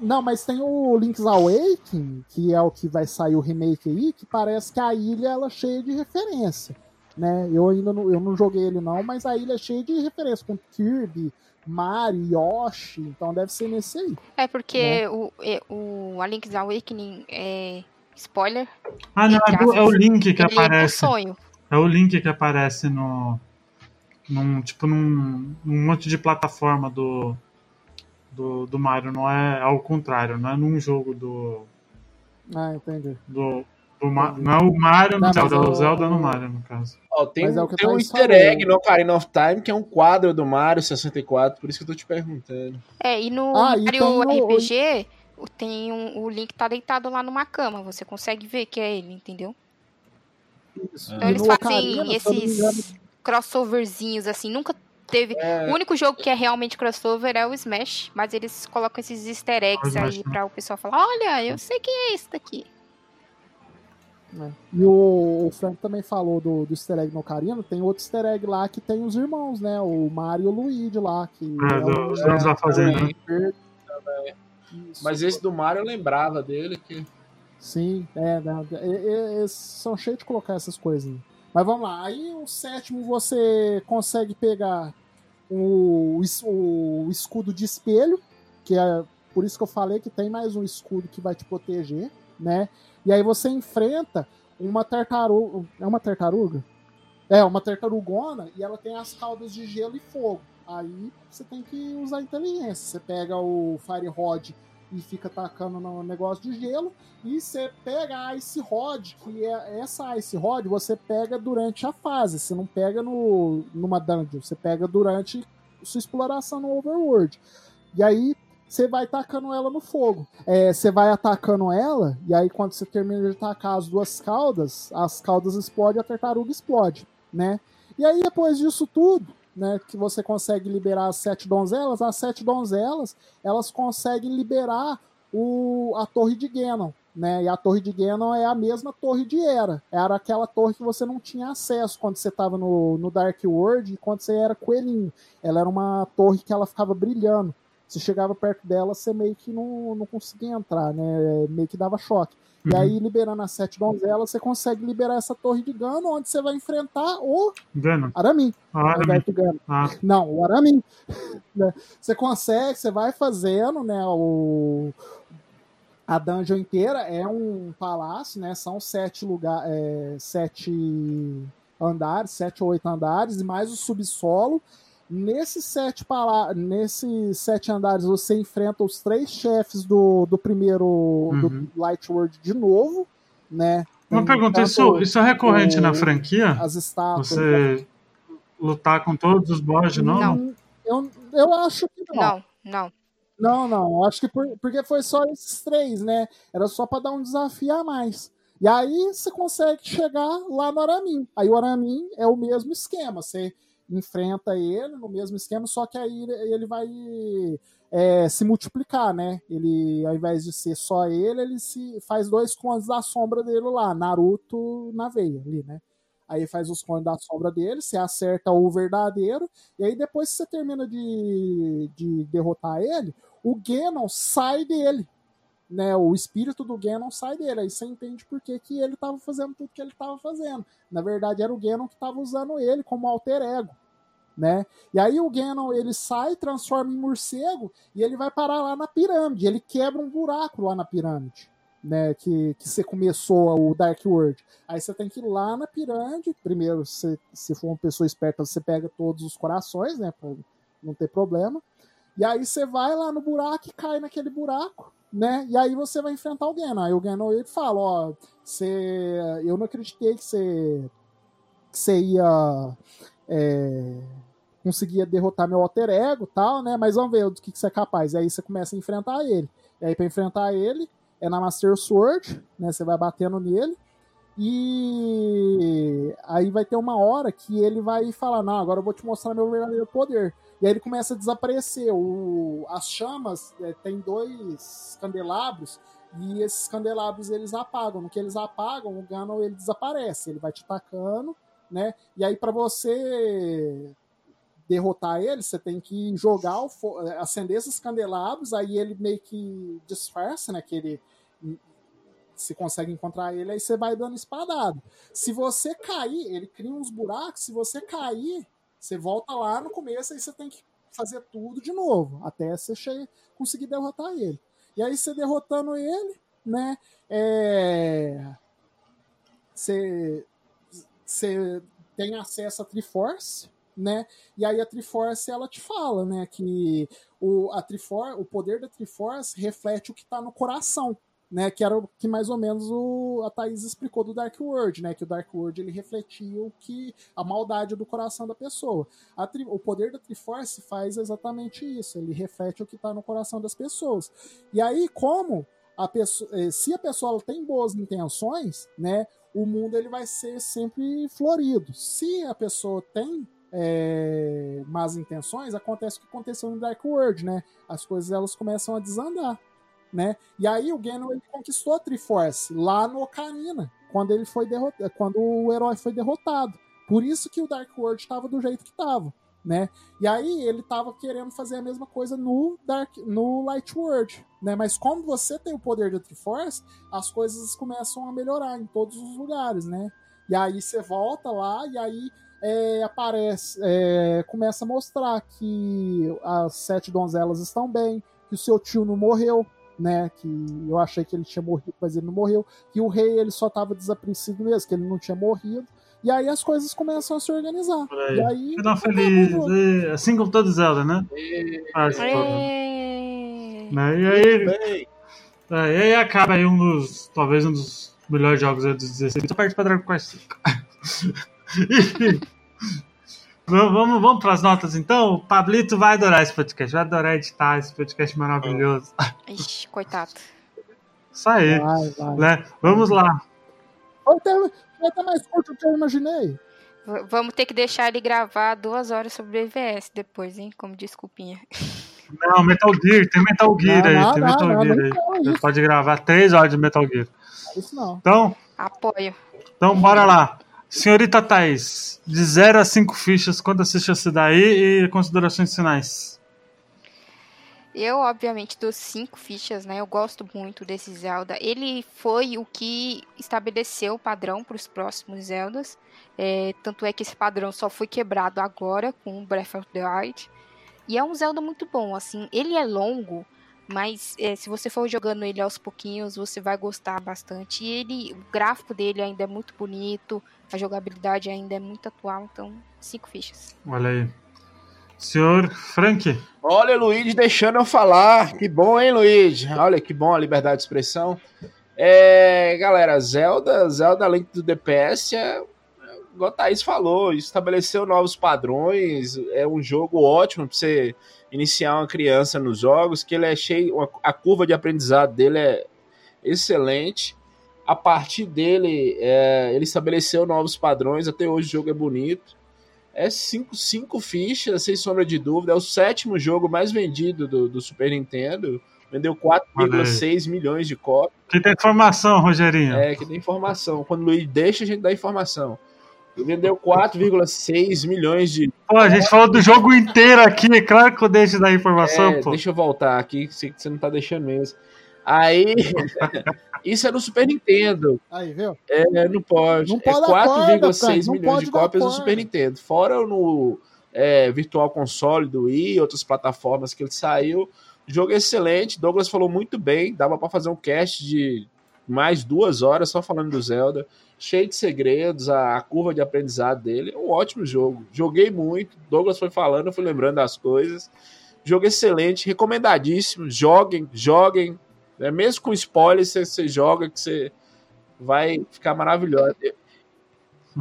Não, mas tem o Link's Awakening, que é o que vai sair o remake aí, que parece que a ilha ela é cheia de referência né? Eu ainda não, eu não joguei ele não, mas a ilha é cheia de referências, com Kirby, Mario, Yoshi, então deve ser nesse aí. É porque né? o, o A Link's Awakening é spoiler. Ah, não, é, do, é, o Link que aparece. É, sonho. é o Link que aparece no num tipo num, num monte de plataforma do do, do Mario, não é ao contrário, não é num jogo do Ah, entendi. Do, Ma não é o Mario no Zelda, é o Zelda no Mario, no caso. Oh, tem é tem um easter egg no Ocarina of Time, que é um quadro do Mario 64, por isso que eu tô te perguntando. É, e no ah, Mario RPG, tem um, o Link tá deitado lá numa cama, você consegue ver que é ele, entendeu? Isso. Então eles fazem Ocarina, esses crossoverzinhos, assim, nunca teve... É... O único jogo que é realmente crossover é o Smash, mas eles colocam esses easter eggs aí pra o pessoal falar, olha, eu sei quem é esse daqui. É. E o, o Frank também falou do, do easter egg no Ocarina. Tem outro easter egg lá que tem os irmãos, né? O Mario e o Luigi lá. Que É, é do- o- os donos da fazenda. Mas esse do Mario eu lembrava dele. Que... Sim, é, né, e- e- eles são cheios de colocar essas coisas. aí. Mas vamos lá, aí o sétimo você consegue pegar o, es- o escudo de espelho, que é por isso que eu falei que tem mais um escudo que vai te proteger, né? E aí você enfrenta uma tartaruga. É uma tartaruga? É, uma tartarugona e ela tem as caudas de gelo e fogo. Aí você tem que usar inteligência. Você pega o Fire Rod e fica atacando no negócio de gelo. E você pega a Ice Rod, que é essa Ice Rod você pega durante a fase. Você não pega no, numa dungeon, você pega durante sua exploração no Overworld. E aí você vai tacando ela no fogo. É, você vai atacando ela, e aí quando você termina de atacar as duas caudas, as caudas explodem e a tartaruga explode, né? E aí depois disso tudo, né, que você consegue liberar as sete donzelas, as sete donzelas, elas conseguem liberar o, a torre de Ganon, né? E a torre de Ganon é a mesma torre de Era. Era aquela torre que você não tinha acesso quando você estava no, no Dark World e quando você era coelhinho. Ela era uma torre que ela ficava brilhando. Você chegava perto dela, você meio que não, não conseguia entrar, né? Meio que dava choque. E Uhum. aí, liberando as sete donzelas, você consegue liberar essa torre de Ganon, onde você vai enfrentar o Vendo? Aramin. Ah, do Ganon. ah, Não, o Aramin. (laughs) Né? Você consegue, você vai fazendo, né? O... A dungeon inteira é um palácio, né? São sete lugar, é, sete andares, sete ou oito andares, e mais o subsolo. Nesses sete, pala... Nesses sete andares você enfrenta os três chefes do, do primeiro Uhum. do Light World de novo, né? uma Tem pergunta, isso, isso é recorrente o- na franquia? As estátuas. Você lutar com todos os boss de novo? Não. Eu, eu acho que não. Não, não. Não, não. Acho que por- porque foi só esses três, né? Era só pra dar um desafio a mais. E aí você consegue chegar lá no Aramin. Aí o Aramin é o mesmo esquema. Você enfrenta ele no mesmo esquema, só que aí ele- vai é, se multiplicar, né? Ele, ao invés de ser só ele, ele se faz dois clones da sombra dele lá, Naruto na veia ali, né? Aí faz os clones da sombra dele, você acerta o verdadeiro, e aí depois que você termina de, de derrotar ele, o Ganon sai dele. Né, o espírito do Ganon sai dele. Aí você entende por que, que ele estava fazendo tudo que ele estava fazendo. Na verdade, era o Ganon que estava usando ele como alter ego. Né? E aí o Ganon ele sai, transforma em morcego e ele vai parar lá na pirâmide. Ele quebra um buraco lá na pirâmide. Né, que, que você começou o Dark World. Aí você tem que ir lá na pirâmide. Primeiro, se, se for uma pessoa esperta, você pega todos os corações, né? Pra não ter problema. E aí você vai lá no buraco e cai naquele buraco, né? E aí você vai enfrentar o Ganon. Aí o Ganon ele fala, ó, você, eu não acreditei que você, que você ia é, conseguir derrotar meu alter ego, tal, né? Mas vamos ver do que, que você é capaz. E aí você começa a enfrentar ele. E aí para enfrentar ele é na Master Sword, né? Você vai batendo nele. E aí vai ter uma hora que ele vai falar: Não, agora eu vou te mostrar meu verdadeiro poder. E aí ele começa a desaparecer. O, as chamas é, tem dois candelabros e esses candelabros eles apagam. No que eles apagam, o Ganon ele desaparece. Ele vai te atacando, né? E aí para você derrotar ele, você tem que jogar, o acender esses candelabros. Aí ele meio que disfarça, né? Que ele se consegue encontrar ele, aí você vai dando espadado. Se você cair, ele cria uns buracos. Se você cair, você volta lá no começo, aí você tem que fazer tudo de novo, até você che- conseguir derrotar ele. E aí você derrotando ele, né? É... Você, você tem acesso a Triforce, né? E aí a Triforce ela te fala, né, que o a Trifor, o poder da Triforce reflete o que está no coração né, que era o que mais ou menos o, a Thaís explicou do Dark World, né, que o Dark World ele refletia o que a maldade do coração da pessoa. Tri- o poder da Triforce faz exatamente isso, ele reflete o que está no coração das pessoas. E aí, como a pessoa, eh, se a pessoa tem boas intenções, né, o mundo ele vai ser sempre florido. Se a pessoa tem eh, más intenções, acontece o que aconteceu no Dark World, né? As coisas elas começam a desandar né? E aí o Ganon ele conquistou a Triforce lá no Ocarina, quando ele foi derrotado, quando o herói foi derrotado. Por isso que o Dark World estava do jeito que estava, né? E aí ele estava querendo fazer a mesma coisa no Dark, no Light World, né? Mas como você tem o poder da Triforce, as coisas começam a melhorar em todos os lugares, né? E aí você volta lá e aí é, aparece, é, começa a mostrar que as sete donzelas estão bem, que o seu tio não morreu, né? Que eu achei que ele tinha morrido, mas ele não morreu. Que o rei ele só estava desaparecido mesmo, que ele não tinha morrido. E aí as coisas começam a se organizar. Aí. E aí. Final feliz. e- Assim como todo Zelda, né? E- Faz todo, Aê! né? E aí, é, e aí acaba aí um dos. Talvez um dos melhores jogos aí dos 16. Só perde pra Dragon Quest V. (laughs) Vamos, vamos, vamos pras notas então? O Pablito vai adorar esse podcast, vai adorar editar esse podcast maravilhoso. Ixi, coitado. Isso aí, Vai, vai. né? Vamos lá. Vai ter, vai ter mais curto do que eu imaginei. V- vamos ter que deixar ele gravar duas horas sobre BVS depois, hein? Como desculpinha. Não, Metal Gear, tem Metal Gear Não, aí, não, tem não, Metal não, Gear não aí. pode gravar três horas de Metal Gear. Isso não. Então, Apoio. então bora lá. Senhorita Thaís, de 0 a 5 fichas, quantas fichas você dá aí e considerações finais? Eu, obviamente, dou cinco fichas, né? Eu gosto muito desse Zelda. Ele foi o que estabeleceu o padrão para os próximos Zeldas. É, tanto é que esse padrão só foi quebrado agora com Breath of the Wild. E é um Zelda muito bom, assim. Ele é longo, mas é, se você for jogando ele aos pouquinhos, você vai gostar bastante. E ele, o gráfico dele ainda é muito bonito, a jogabilidade ainda é muito atual, então cinco fichas. Olha aí. Senhor Frank, Olha, Luigi deixando eu falar. Que bom, hein, Luigi? Olha que bom a liberdade de expressão. É, galera, Zelda, Zelda Link do DPS é, igual a Thaís falou, estabeleceu novos padrões. É um jogo ótimo para você iniciar uma criança nos jogos, que ele é cheio, a curva de aprendizado dele é excelente. A partir dele, é, ele estabeleceu novos padrões. Até hoje o jogo é bonito. É cinco, cinco fichas, sem sombra de dúvida. É o sétimo jogo mais vendido do, do Super Nintendo. Vendeu 4,6 milhões de cópias. que tem informação, Rogerinho. É, que tem informação. Quando o Luiz deixa, a gente dá informação. Vendeu 4,6 milhões de. Pô, a gente falou do jogo inteiro aqui, é claro que eu deixo da informação, É, pô. deixa eu voltar aqui, que você que você não tá deixando mesmo. Aí. (laughs) Isso é no Super Nintendo. Aí, viu? É, não pode. Não pode é dar corda, 4,6 Frank, não milhões de cópias corda. Super Nintendo. Fora no é, Virtual Console do Wii e outras plataformas que ele saiu. Jogo excelente. Douglas falou muito bem. Dava pra fazer um cast de mais duas horas só falando do Zelda. Cheio de segredos, a, a curva de aprendizado dele. É um ótimo jogo. Joguei muito. Douglas foi falando, eu fui lembrando das coisas. Jogo excelente, recomendadíssimo. Joguem, joguem. É, mesmo com spoiler, você, você joga que você vai ficar maravilhoso.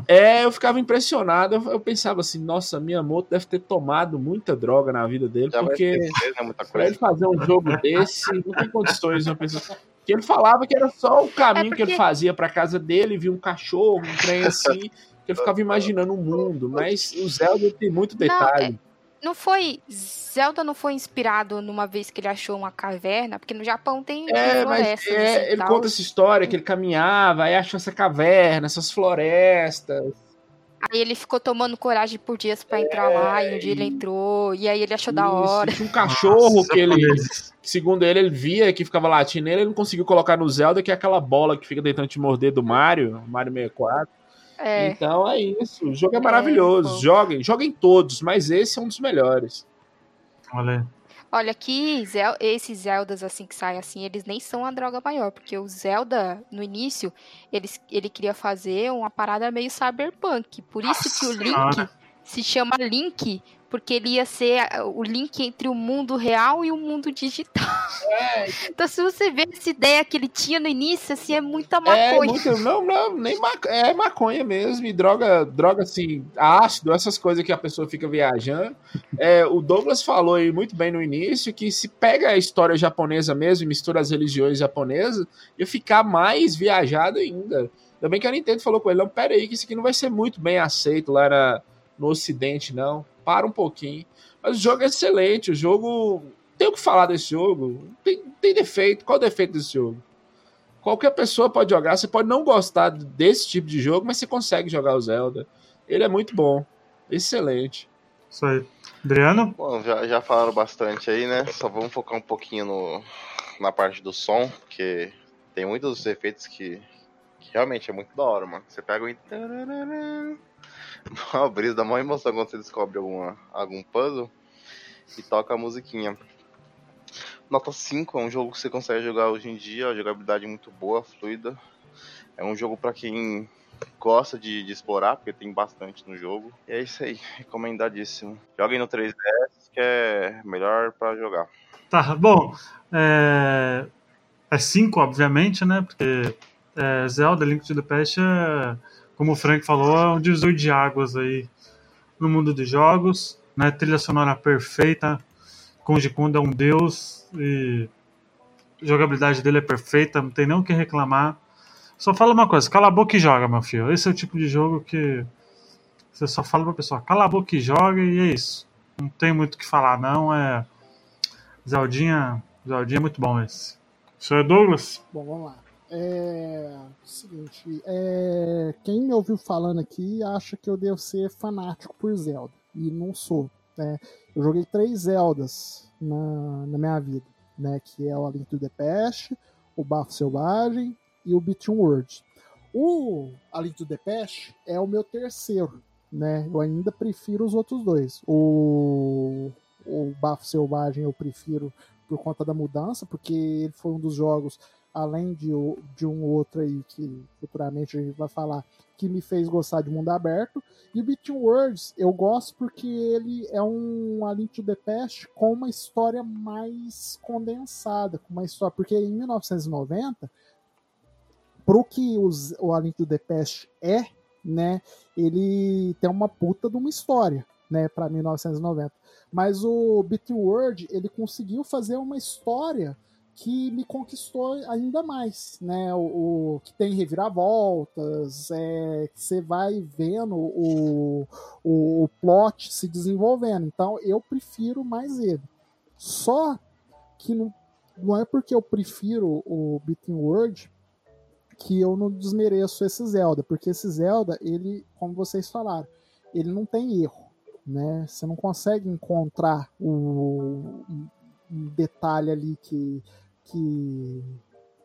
É, eu ficava impressionado. Eu, eu pensava assim, nossa, minha moto deve ter tomado muita droga na vida dele, Já porque esquecer, né? Pra ele fazer um jogo desse, não tem condições uma pessoa. Que ele falava que era só o caminho É que ele porque- fazia pra casa dele, via um cachorro, um trem assim, que ele ficava imaginando um mundo. Mas o Zelda tem muito detalhe. Não foi. Zelda não foi inspirado numa vez que ele achou uma caverna, porque no Japão tem É, mas florestas. é, ele tal. conta essa história que ele caminhava, aí achou essa caverna, essas florestas. Aí ele ficou tomando coragem por dias pra entrar lá, e um dia ele entrou, e aí ele achou da Isso, hora. Tinha um cachorro Nossa, que ele, segundo ele, ele via que ficava latindo nele, ele não conseguiu colocar no Zelda, que é aquela bola que fica tentando te morder do Mario, Mario 64. É, Então é isso. O jogo é maravilhoso. pô. joguem, joguem todos, mas esse é um dos melhores. Olha olha aqui, Zel- esses Zeldas assim que saem assim, eles nem são a droga maior, porque o Zelda, no início, ele, ele queria fazer uma parada meio cyberpunk. Por isso que o Nossa Link Senhora. se chama Link, porque ele ia ser a- o link entre o mundo real e o mundo digital. (laughs) Então, se você vê essa ideia que ele tinha no início, assim, é muita É maconha. muito, não, não, nem maconha, é maconha mesmo, e droga, droga assim, ácido, essas coisas que a pessoa fica viajando. É, o Douglas falou aí muito bem no início que se pega a história japonesa mesmo e mistura as religiões japonesas, ia ficar mais viajado ainda. Ainda bem que a Nintendo falou com ele, não, pera aí, que isso aqui não vai ser muito bem aceito lá na- no ocidente, não. Para um pouquinho. Mas o jogo é excelente, o jogo tem o que falar desse jogo. Tem, tem defeito. Qual o defeito desse jogo? Qualquer pessoa pode jogar. Você pode não gostar desse tipo de jogo, mas você consegue jogar o Zelda. Ele é muito bom. Excelente. Isso aí. Adriano? Bom, já, já falaram bastante aí, né? Só vamos focar um pouquinho no, na parte do som, porque tem muitos efeitos que, que realmente é muito da hora, mano. Você pega o. (laughs) Uma brisa, dá uma emoção quando você descobre alguma, algum puzzle e toca a musiquinha. Nota 5 é um jogo que você consegue jogar hoje em dia, a jogabilidade é muito boa, fluida. É um jogo para quem gosta de, de, explorar, porque tem bastante no jogo. E é isso aí, recomendadíssimo. Joguem no 3DS, que é melhor para jogar. Tá, bom. É 5, é obviamente, né? Porque é, Zelda Link to the Past é, como o Frank falou, é um divisor de águas aí no mundo dos jogos. Né? Trilha sonora perfeita. Kondo é um deus e a jogabilidade dele é perfeita, não tem nem o que reclamar. Só fala uma coisa, cala a boca e joga, meu filho. Esse é o tipo de jogo que você só fala pra pessoa, cala a boca e joga e é isso. Não tem muito o que falar, não. É. Zeldinha. Zeldinha é muito bom esse. Senhor Douglas? Bom, vamos lá. É. Seguinte, é... quem me ouviu falando aqui acha que eu devo ser fanático por Zelda. E não sou. Né? Eu joguei três Zeldas na, na minha vida, né? Que é o A Link to the Past, o Bafo Selvagem e o Between Worlds. O A Link to the Past é o meu terceiro, né? Eu ainda prefiro os outros dois. O, o Bafo Selvagem eu prefiro por conta da mudança, porque ele foi um dos jogos, além de, de um outro aí que futuramente a gente vai falar, que me fez gostar de mundo aberto. E o Between Worlds eu gosto porque ele é um A Link to the Past com uma história mais condensada, com uma história, porque em 1990 pro que os, o A Link to the Past é, né, ele tem uma puta de uma história, né, para 1990. Mas o Between World, ele conseguiu fazer uma história que me conquistou ainda mais, né? O, o que tem reviravoltas, é, que você vai vendo o, o, o, plot se desenvolvendo. Então eu prefiro mais ele. Só que não, não é porque eu prefiro o Between World que eu não desmereço esse Zelda, porque esse Zelda, ele, como vocês falaram, ele não tem erro, né? Você não consegue encontrar o um detalhe ali que que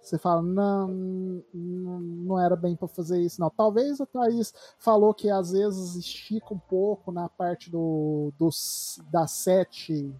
você fala, não, não era bem para fazer isso, não. Talvez a Thaís falou que às vezes estica um pouco na parte do, dos, das sete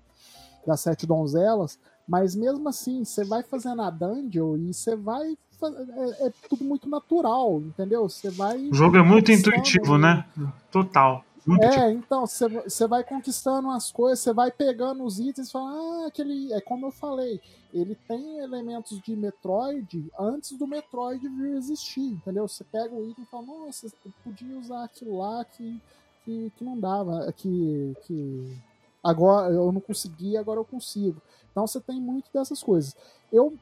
das sete donzelas, mas mesmo assim, você vai fazendo a dungeon e você vai é, é, tudo muito natural, entendeu? Você vai. O jogo é muito intuitivo, né? Total. É, tipo... então, você vai conquistando as coisas, você vai pegando os itens e fala, ah, aquele. É como eu falei, ele tem elementos de Metroid antes do Metroid vir existir, entendeu? Você pega o item e fala, nossa, eu podia usar aquilo lá que, que, que não dava, que, que agora eu não consegui, agora eu consigo. Então você tem muito dessas coisas. Eu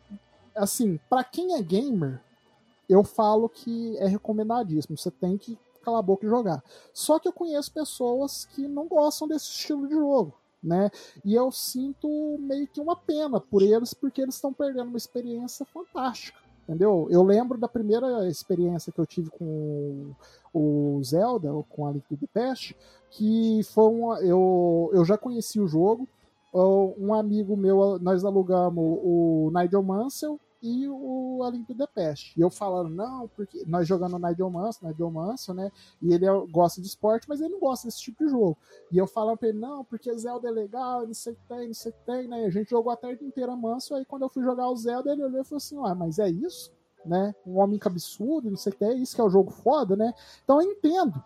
assim, para quem é gamer, eu falo que é recomendadíssimo. Você tem que calar a boca e jogar. Só que eu conheço pessoas que não gostam desse estilo de jogo. Né? E eu sinto meio que uma pena por eles, porque eles estão perdendo uma experiência fantástica. Entendeu? Eu lembro da primeira experiência que eu tive com o Zelda, com a Link to the Past, que foi uma, eu, eu já conheci o jogo, um amigo meu, nós alugamos o Nigel Mansell e o A Link to the Past. E eu falando, não, porque nós jogando o Nigel Mansell, Nigel Mansell, né? E ele é, gosta de esporte, mas ele não gosta desse tipo de jogo. E eu falando pra ele, não, porque Zelda é legal, não sei o que tem, não sei o que tem, né? E a gente jogou a tarde inteira Mansell, aí quando eu fui jogar o Zelda, ele olhou e falou assim, ah, mas é isso? Né? Um homem cabeçudo, não sei o que é, isso que é o jogo foda, né? Então eu entendo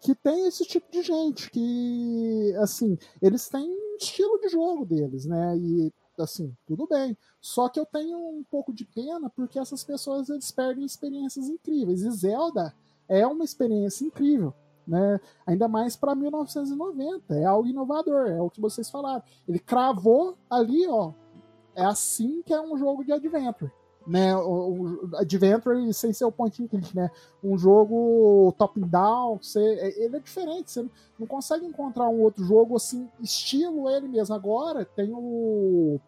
que tem esse tipo de gente que, assim, eles têm um estilo de jogo deles, né? E, assim, tudo bem. Só que eu tenho um pouco de pena porque essas pessoas eles perdem experiências incríveis. E Zelda é uma experiência incrível. Né? Ainda mais para 1990, é algo inovador, é o que vocês falaram. Ele cravou ali, ó, é assim que é um jogo de adventure, né? O, o Adventure sem ser o point and click, né? Um jogo top-down, você, ele é diferente, você não consegue encontrar um outro jogo assim, estilo ele mesmo. Agora tem o,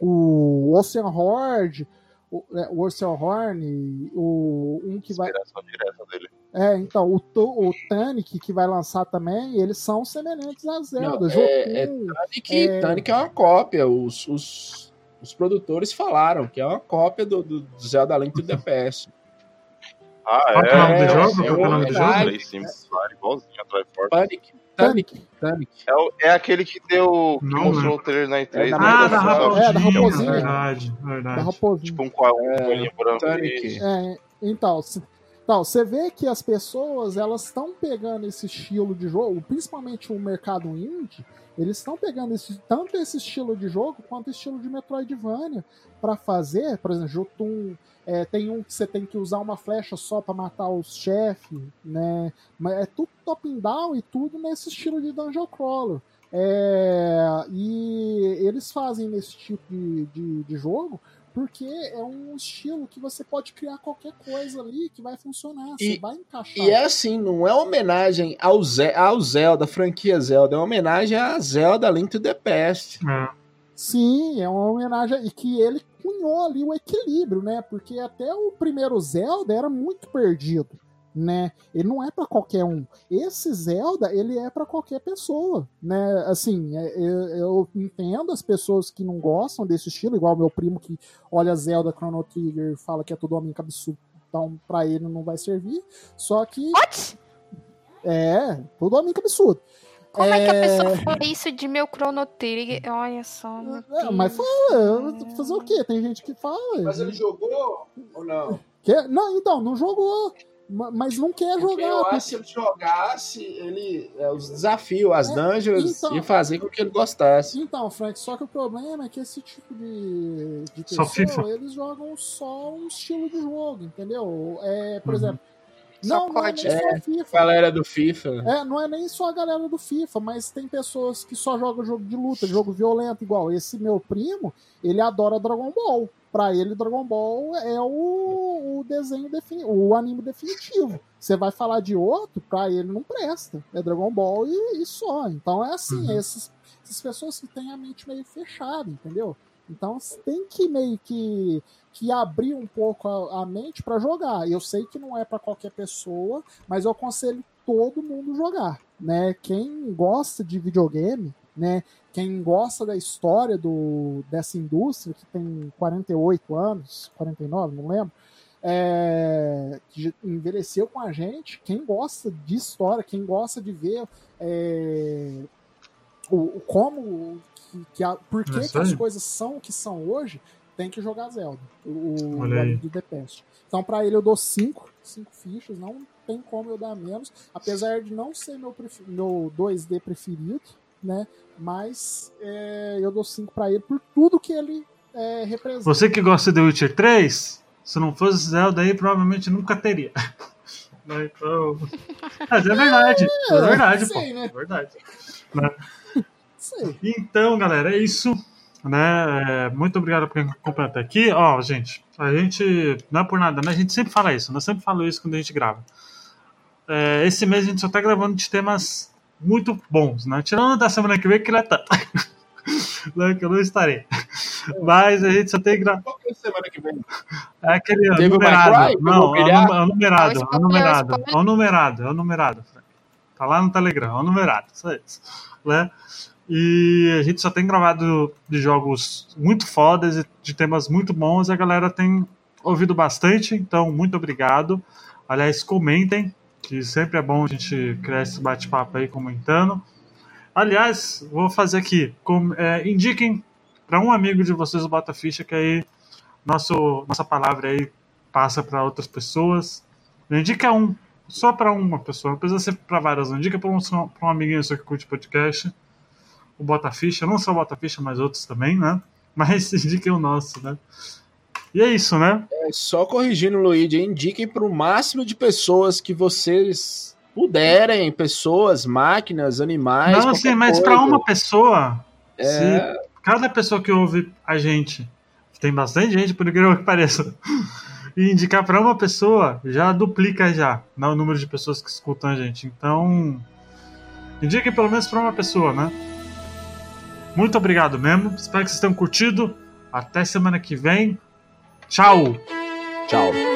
o Ocean Horde, o, é, o Ocean Horn, o, um que vai. Direta dele. É, então, o, o Tunic que vai lançar também, eles são semelhantes a Zelda. Não, é- é Tunic, É. Tunic é uma cópia. Os, os, os produtores falaram que é uma cópia do, do Zelda Link to the Past. Ah, Qual que é o nome do é. jogo? é Qual é o nome do jogo? verdade. Três Sims, claro, igualzinho a Drive Force. Tunic, Tunic, Tunic. É, o- é aquele que deu. Que Não, mostrou né? o trailer na E3. É da né? Ah, da raposinha. É, da raposinha. Verdade, da verdade. Raposinha. Tipo um qua- um É, branco. Tunic. e- É, então, então, você vê que as pessoas elas estão pegando esse estilo de jogo, principalmente o mercado indie, eles estão pegando esse, tanto esse estilo de jogo quanto o estilo de Metroidvania para fazer, por exemplo, Jotun, é, tem um que você tem que usar uma flecha só para matar os chefes, né? Mas é tudo top down e tudo nesse estilo de dungeon crawler. É, e eles fazem nesse tipo de, de, de jogo porque é um estilo que você pode criar qualquer coisa ali que vai funcionar, E- você vai encaixar. E é assim, não é homenagem ao, Ze ao Zelda, franquia Zelda, é homenagem a Zelda Link to the Past. É. Sim, é uma homenagem e que ele cunhou ali o equilíbrio, né? Porque até o primeiro Zelda era muito perdido, né? Ele não é pra qualquer um. Esse Zelda, ele é pra qualquer pessoa, né? Assim, é- eu, eu entendo as pessoas que não gostam desse estilo, igual meu primo que olha Zelda Chrono Trigger e fala que é tudo homem cabeçudo, então pra ele não vai servir. Só que What? é, tudo homem cabeçudo. Como é... que a É. pessoa fala isso de meu Chrono Trigger? Olha só, meu É, mas fala, fazer o quê? Tem gente que fala. jogou ou não? Quer- Não, então, não jogou. Ma- Mas não quer Porque jogar. eu porque- acho que se ele jogasse, ele, é, os desafios, as É, dungeons, então. ia fazer com que ele gostasse. Então, Frank, só que o problema é que esse tipo de, de pessoa, eles jogam só um estilo de jogo, entendeu? É, por Uhum. exemplo, Não, não é só FIFA. Galera do FIFA. É, não é nem só a galera do FIFA, mas tem pessoas que só jogam jogo de luta, jogo violento, igual esse meu primo, ele adora Dragon Ball. Pra ele, Dragon Ball é o, o desenho defini o anime definitivo. Você vai falar de outro, pra ele não presta. É Dragon Ball e, e só. Então é assim, Uhum. esses, essas pessoas que têm a mente meio fechada, entendeu? Então tem que meio que, que abrir um pouco a, a mente pra jogar. Eu sei que não é pra qualquer pessoa, mas eu aconselho todo mundo jogar, né? Quem gosta de videogame, né? Quem gosta da história do, dessa indústria que tem 48 anos, 49, não lembro, é, que envelheceu com a gente, quem gosta de história, quem gosta de ver é, o como, que, que a, por que, É que as coisas são o que são hoje, tem que jogar Zelda, o, do The Past. Então, pra ele, eu dou 5 cinco fichas, não tem como eu dar menos, apesar de não ser meu, meu 2D preferido, né? Mas é, eu dou 5 pra ele por tudo que ele é, representa. Você que gosta de Witcher 3, se não fosse Zelda aí, provavelmente nunca teria. (laughs) Né, então... Mas é verdade. É, verdade, pô. sei, né? É verdade. Sei. Então, galera, é isso. Né? É, Muito obrigado por quem acompanhou até aqui. Ó, gente, a gente. Não é por nada, né? A gente sempre fala isso. Nós sempre falamos isso quando a gente grava. É, esse mês a gente só tá gravando de temas muito bons, né? Tirando da semana que vem, que não é tanto. (laughs) né, que eu não estarei. Mas a gente só tem gravado. Qual que é a semana que vem? É aquele é Teve numerado. Não, é o, numerado. É o numerado. É o numerado. É o numerado. Tá lá no Telegram. É o numerado. Só isso. Né? E a gente só tem gravado de jogos muito fodas e de temas muito bons. A galera tem ouvido bastante. Então, muito obrigado. Aliás, comentem. Que sempre é bom a gente criar esse bate-papo aí comentando. Aliás, vou fazer aqui. com- é, indiquem para um amigo de vocês o Bota Ficha, que aí nosso, nossa palavra aí passa para outras pessoas. Indica um, só para uma pessoa, não precisa ser para várias, não indica para um, pra um amiguinho seu que curte podcast o Botaficha, não só o Botaficha, mas outros também, né? Mas (laughs) indiquem o nosso, né? E é isso, né? É, só corrigindo, Luigi, indiquem para o máximo de pessoas que vocês puderem, pessoas, máquinas, animais. Não, assim, mas para uma pessoa, é... se cada pessoa que ouve a gente, tem bastante gente, por incrível que pareça, (laughs) e indicar para uma pessoa, já duplica já né, o número de pessoas que escutam a gente. Então, indique pelo menos para uma pessoa, né? Muito obrigado mesmo. Espero que vocês tenham curtido. Até semana que vem. Tchau. Tchau.